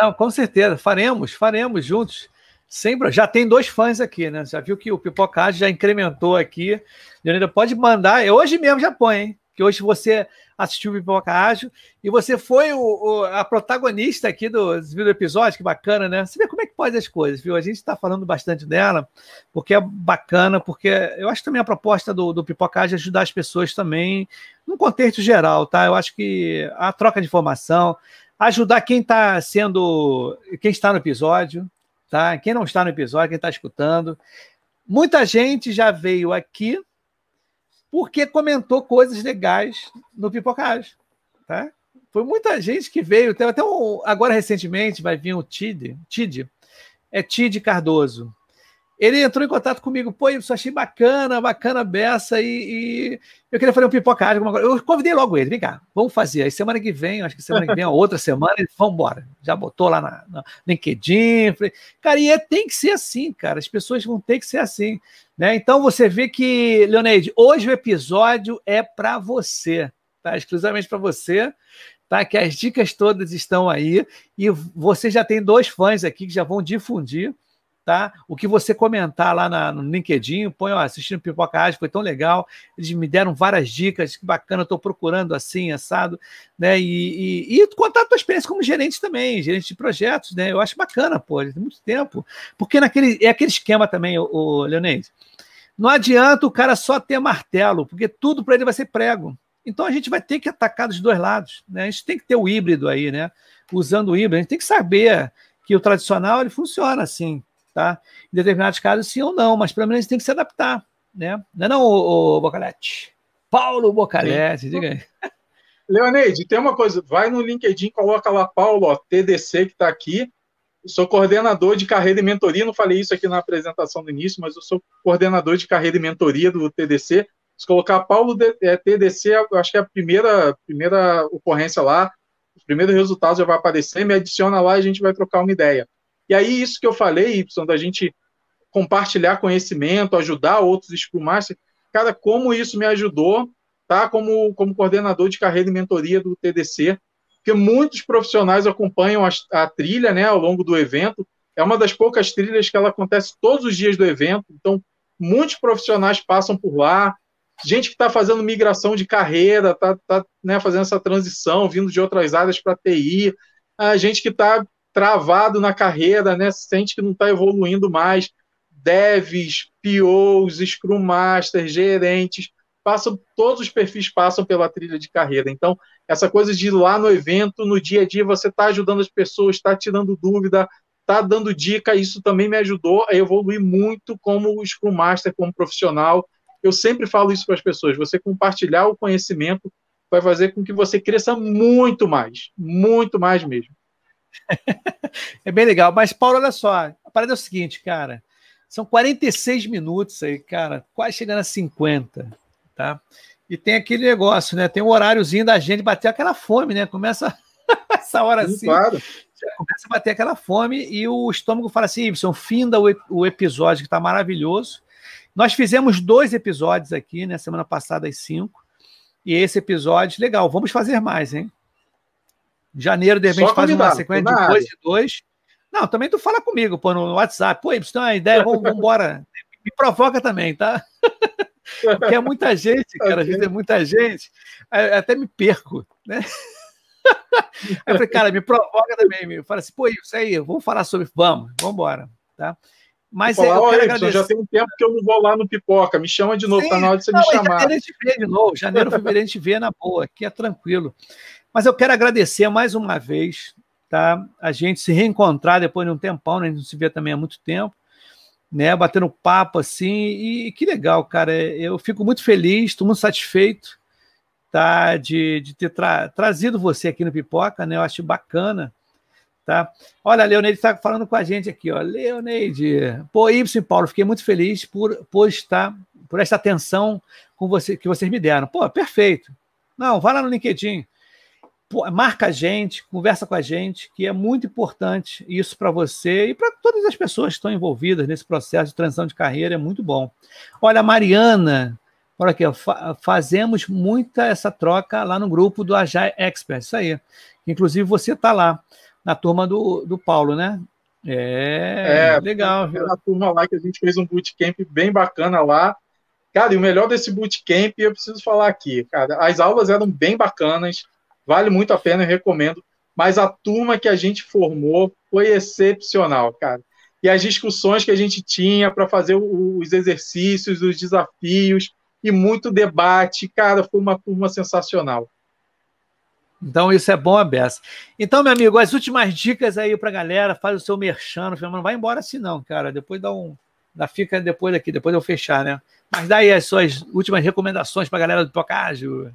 Não, com certeza, faremos, faremos juntos. Sempre, já tem dois fãs aqui, né? Já viu que o Pipocage já incrementou aqui. Leonida, pode mandar, hoje mesmo já põe, hein? Que hoje você assistiu o Pipoca Ágil e você foi o, o, a protagonista aqui do, do episódio, que bacana, né? Você vê como é que pode as coisas, viu? A gente está falando bastante dela, porque é bacana, porque eu acho também a proposta do, do Pipoca Ágil é ajudar as pessoas também, num contexto geral, tá? Eu acho que a troca de informação, ajudar quem está sendo, quem está no episódio, tá? Quem não está no episódio, quem está escutando. Muita gente já veio aqui porque comentou coisas legais no Pipocage. Tá? Foi muita gente que veio. Até um, agora recentemente vai vir o Tid, Tid, é Tid Cardoso. Ele entrou em contato comigo, pô, eu achei bacana, bacana beça, e, e eu queria fazer um pipocagem, alguma coisa. Eu convidei logo ele, vem cá, vamos fazer. Aí semana que vem, acho que semana que vem, outra semana, ele, vamos embora. Já botou lá na, na LinkedIn. Falei, cara, e é, tem que ser assim, cara. As pessoas vão ter que ser assim. Né? Então você vê que, Leoneide, hoje o episódio é para você, tá? Exclusivamente para você, tá? Que as dicas todas estão aí e você já tem dois fãs aqui que já vão difundir tá? O que você comentar lá na, no LinkedIn, põe, ó, assistindo Pipoca Ágil, foi tão legal, eles me deram várias dicas, que bacana, estou procurando assim, assado, né? E, e, e, contar a tua experiência como gerente também, gerente de projetos, né? Eu acho bacana, pô, tem muito tempo, porque naquele, é aquele esquema também, o, o Leonês, Não adianta o cara só ter martelo, porque tudo para ele vai ser prego. Então a gente vai ter que atacar dos dois lados. Né? A gente tem que ter o híbrido aí, né? Usando o híbrido, a gente tem que saber que o tradicional ele funciona assim, tá? Em determinados casos, sim ou não, mas pelo menos tem que se adaptar, né? Não é não, Bocalete? Paulo Bocalete, diga aí. [laughs] Leoneide, tem uma coisa, vai no LinkedIn, coloca lá Paulo, ó, TDC que está aqui. Eu sou coordenador de carreira e mentoria, não falei isso aqui na apresentação do início, mas eu sou coordenador de carreira e mentoria do TDC. Se colocar Paulo é, TDC, eu acho que é a primeira, primeira ocorrência lá, os primeiros resultados já vai aparecer, me adiciona lá e a gente vai trocar uma ideia. E aí, isso que eu falei, Y, da gente compartilhar conhecimento, ajudar outros Scrum Master, cara, como isso me ajudou, tá? Como, como coordenador de carreira e mentoria do TDC, porque muitos profissionais acompanham a, a trilha, né, ao longo do evento. É uma das poucas trilhas que ela acontece todos os dias do evento, então muitos profissionais passam por lá, gente que está fazendo migração de carreira, está tá, né, fazendo essa transição, vindo de outras áreas para TI, a gente que está travado na carreira, né, sente que não está evoluindo mais, devs, POs, Scrum Masters, gerentes, passam, todos os perfis passam pela trilha de carreira. Então, essa coisa de ir lá no evento, no dia a dia, você está ajudando as pessoas, está tirando dúvida, está dando dica, isso também me ajudou a evoluir muito como Scrum Master, como profissional. Eu sempre falo isso para as pessoas: você compartilhar o conhecimento vai fazer com que você cresça muito mais, muito mais mesmo. [laughs] é bem legal. Mas, Paulo, olha só, a parada é o seguinte, cara. São 46 minutos aí, cara, quase chegando a 50, tá? E tem aquele negócio, né? Tem o um horáriozinho da gente bater aquela fome, né? Começa [laughs] essa hora assim. Claro. Começa a bater aquela fome e o estômago fala assim: Y, finda o, o episódio que está maravilhoso. Nós fizemos dois episódios aqui, né? Semana passada, às cinco. E esse episódio, legal, vamos fazer mais, hein? Janeiro, de repente, faz uma sequência de dois e dois. Não, também tu fala comigo, pô, no WhatsApp. Pô, isso tem uma ideia, vamos, embora. Me provoca também, tá? [laughs] Porque é muita gente, cara, às vezes é muita gente, até me perco, né? Aí [laughs] eu falei, cara, me provoca também, me fala assim, pô, isso aí, vamos falar sobre, vamos, vamos embora, tá? Mas falar, é, eu quero agradecer. já tem um tempo que eu não vou lá no Pipoca, me chama de novo, Sim, tá na hora de você não, me chamar. Janeiro a gente vê de novo, janeiro, fevereiro a gente vê na boa, aqui é tranquilo. Mas eu quero agradecer mais uma vez, tá? A gente se reencontrar depois de um tempão, né? A gente não se vê também há muito tempo, né? Batendo papo assim, e, que legal, cara. Eu fico muito feliz, estou muito satisfeito, tá? De, de ter tra trazido você aqui no Pipoca, né? Eu acho bacana, tá? Olha, a Leoneide está falando com a gente aqui, ó. Leoneide, pô, Y Paulo, fiquei muito feliz por, por estar, por essa atenção com você, que vocês me deram. Pô, perfeito. Não, vai lá no LinkedIn marca a gente, conversa com a gente, que é muito importante isso para você e para todas as pessoas que estão envolvidas nesse processo de transição de carreira, é muito bom. Olha, Mariana, olha aqui, fa fazemos muita essa troca lá no grupo do Agile Expert, isso aí. Inclusive você está lá, na turma do, do Paulo, né? É, é legal. Viu? Na turma lá que a gente fez um bootcamp bem bacana lá. Cara, e o melhor desse bootcamp, eu preciso falar aqui, cara, as aulas eram bem bacanas, Vale muito a pena, eu recomendo. Mas a turma que a gente formou foi excepcional, cara. E as discussões que a gente tinha para fazer os exercícios, os desafios e muito debate, cara, foi uma turma sensacional. Então, isso é bom, Abessa. Então, meu amigo, as últimas dicas aí para a galera, faz o seu merchan, não vai embora assim não, cara. Depois dá um... Dá, fica depois aqui, depois eu fechar, né? Mas daí as suas últimas recomendações para a galera do Pocágio.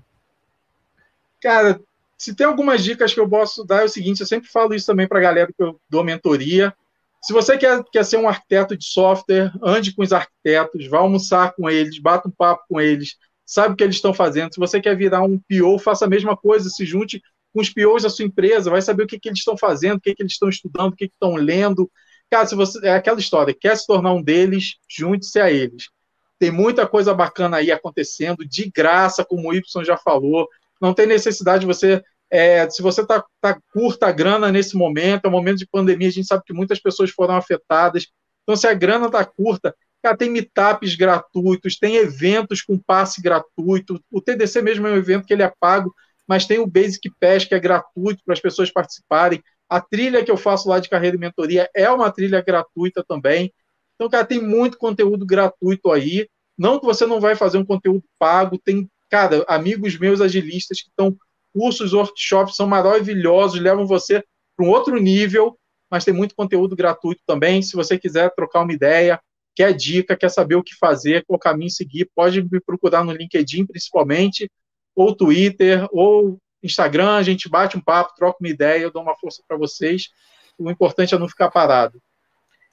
Cara, se tem algumas dicas que eu posso dar, é o seguinte: eu sempre falo isso também para a galera que eu dou mentoria. Se você quer, quer ser um arquiteto de software, ande com os arquitetos, vá almoçar com eles, bata um papo com eles, sabe o que eles estão fazendo. Se você quer virar um PO, faça a mesma coisa, se junte com os POs da sua empresa, vai saber o que, que eles estão fazendo, o que, que eles estão estudando, o que, que estão lendo. Cara, se você é aquela história, quer se tornar um deles, junte-se a eles. Tem muita coisa bacana aí acontecendo, de graça, como o Y já falou não tem necessidade de você. É, se você está tá curta a grana nesse momento, é um momento de pandemia, a gente sabe que muitas pessoas foram afetadas. Então, se a grana está curta, cara, tem meetups gratuitos, tem eventos com passe gratuito. O TDC mesmo é um evento que ele é pago, mas tem o Basic Pass, que é gratuito para as pessoas participarem. A trilha que eu faço lá de carreira e mentoria é uma trilha gratuita também. Então, cara, tem muito conteúdo gratuito aí. Não que você não vai fazer um conteúdo pago, tem, cara, amigos meus agilistas que estão cursos, workshops são maravilhosos, levam você para um outro nível, mas tem muito conteúdo gratuito também. Se você quiser trocar uma ideia, quer dica, quer saber o que fazer, qual caminho seguir, pode me procurar no LinkedIn principalmente, ou Twitter, ou Instagram, a gente bate um papo, troca uma ideia, eu dou uma força para vocês. O importante é não ficar parado.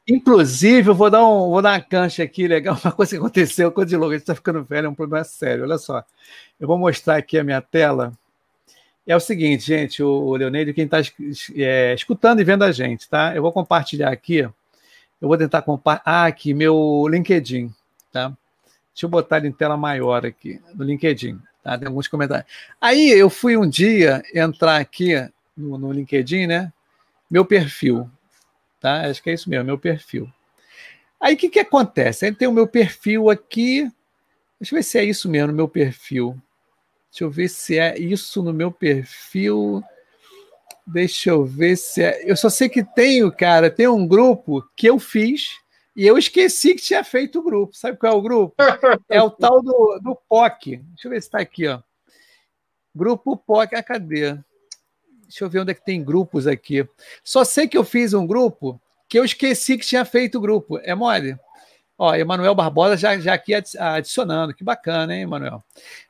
Inclusive, eu vou dar, um, vou dar uma cancha aqui, legal, [laughs] uma coisa que aconteceu, coisa de louco, a gente está ficando velho, é um problema sério, olha só. Eu vou mostrar aqui a minha tela. É o seguinte, gente, o Leonardo, quem está é, escutando e vendo a gente, tá? Eu vou compartilhar aqui, eu vou tentar compartilhar, ah, aqui, meu LinkedIn, tá? Deixa eu botar ele em tela maior aqui, no LinkedIn. Tá? Tem alguns comentários. Aí eu fui um dia entrar aqui no, no LinkedIn, né? Meu perfil. Tá? Acho que é isso mesmo, meu perfil. Aí o que, que acontece? Aí tem o meu perfil aqui. Deixa eu ver se é isso mesmo, no meu perfil. Deixa eu ver se é isso no meu perfil. Deixa eu ver se é. Eu só sei que tenho, cara, tem um grupo que eu fiz e eu esqueci que tinha feito o grupo. Sabe qual é o grupo? [laughs] É o tal do, do POC. Deixa eu ver se está aqui, ó. Grupo POC. Ah, cadê? Deixa eu ver onde é que tem grupos aqui. Só sei que eu fiz um grupo que eu esqueci que tinha feito o grupo. É mole? Ó, Emanuel Barbosa já, já aqui adicionando. Que bacana, hein, Emanuel?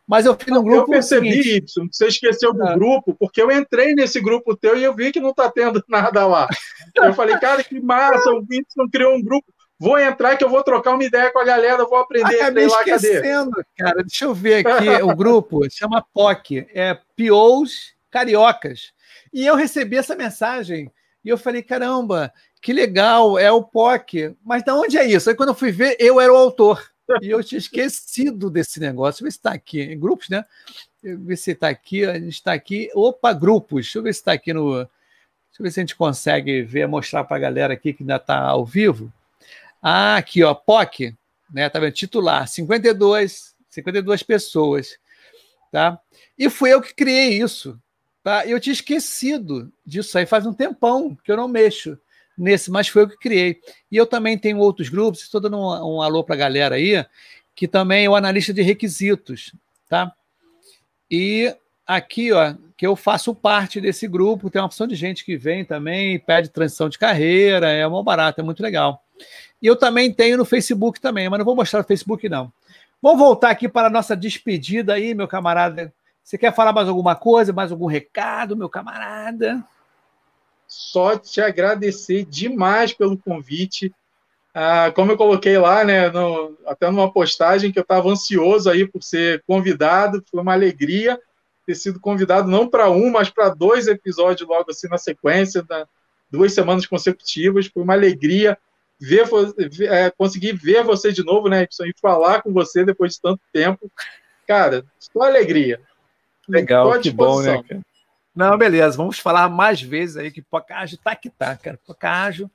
Mas eu fiz um grupo. Eu percebi, seguinte, Y, que você esqueceu do ah. grupo, porque eu entrei nesse grupo teu e eu vi que não está tendo [laughs] nada lá. Eu falei, cara, que massa, o Whitson criou um grupo. Vou entrar que eu vou trocar uma ideia com a galera, vou aprender Acabei lá, esquecendo, cadê? cara. Deixa eu ver aqui o grupo, chama POC, é Pious Cariocas. E eu recebi essa mensagem e eu falei, caramba, que legal, é o POC. Mas de onde é isso? Aí quando eu fui ver, eu era o autor. E eu tinha esquecido desse negócio. Deixa eu ver se está aqui. Em grupos, né? Deixa eu ver se está aqui. A gente está aqui. Opa, grupos. Deixa eu ver se está aqui no. Deixa eu ver se a gente consegue ver, mostrar para a galera aqui que ainda está ao vivo. Ah, aqui, ó, POC, né? Tá vendo? Titular, 52, 52 pessoas, tá? E fui eu que criei isso, tá? Eu tinha esquecido disso aí faz um tempão que eu não mexo nesse, mas foi eu que criei. E eu também tenho outros grupos, estou dando um, um alô para a galera aí, que também é o analista de requisitos, tá? E aqui, ó, que eu faço parte desse grupo, tem uma opção de gente que vem também, pede transição de carreira, é uma barata, é muito legal. E eu também tenho no Facebook também, mas não vou mostrar no Facebook, não. Vamos voltar aqui para a nossa despedida aí, meu camarada. Você quer falar mais alguma coisa, mais algum recado, meu camarada? Só te agradecer demais pelo convite. Ah, como eu coloquei lá, né, no, até numa postagem que eu estava ansioso aí por ser convidado, foi uma alegria ter sido convidado não para um, mas para dois episódios logo assim na sequência, da, duas semanas consecutivas. Foi uma alegria ver, é, conseguir ver você de novo, né, e falar com você depois de tanto tempo. Cara, só alegria. Legal, que bom, né, cara? Não, beleza, vamos falar mais vezes aí que Pocajo tá que tá, cara. Pocajo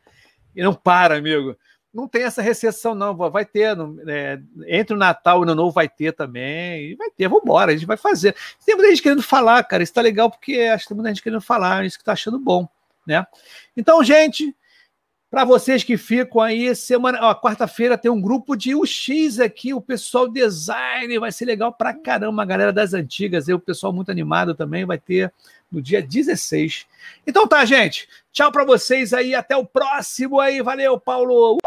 e não para, amigo. Não tem essa recessão, não. Vai ter. É, entre o Natal e o Ano Novo vai ter também. E vai ter, vamos embora, a gente vai fazer. Tem muita gente querendo falar, cara. Isso tá legal porque acho que tem muita gente querendo falar, isso que tá achando bom, né? Então, gente, para vocês que ficam aí, semana, quarta-feira tem um grupo de UX aqui, o pessoal design, vai ser legal pra caramba, a galera das antigas, e o pessoal muito animado também vai ter no dia 16. Então tá, gente. Tchau para vocês aí, até o próximo aí. Valeu, Paulo.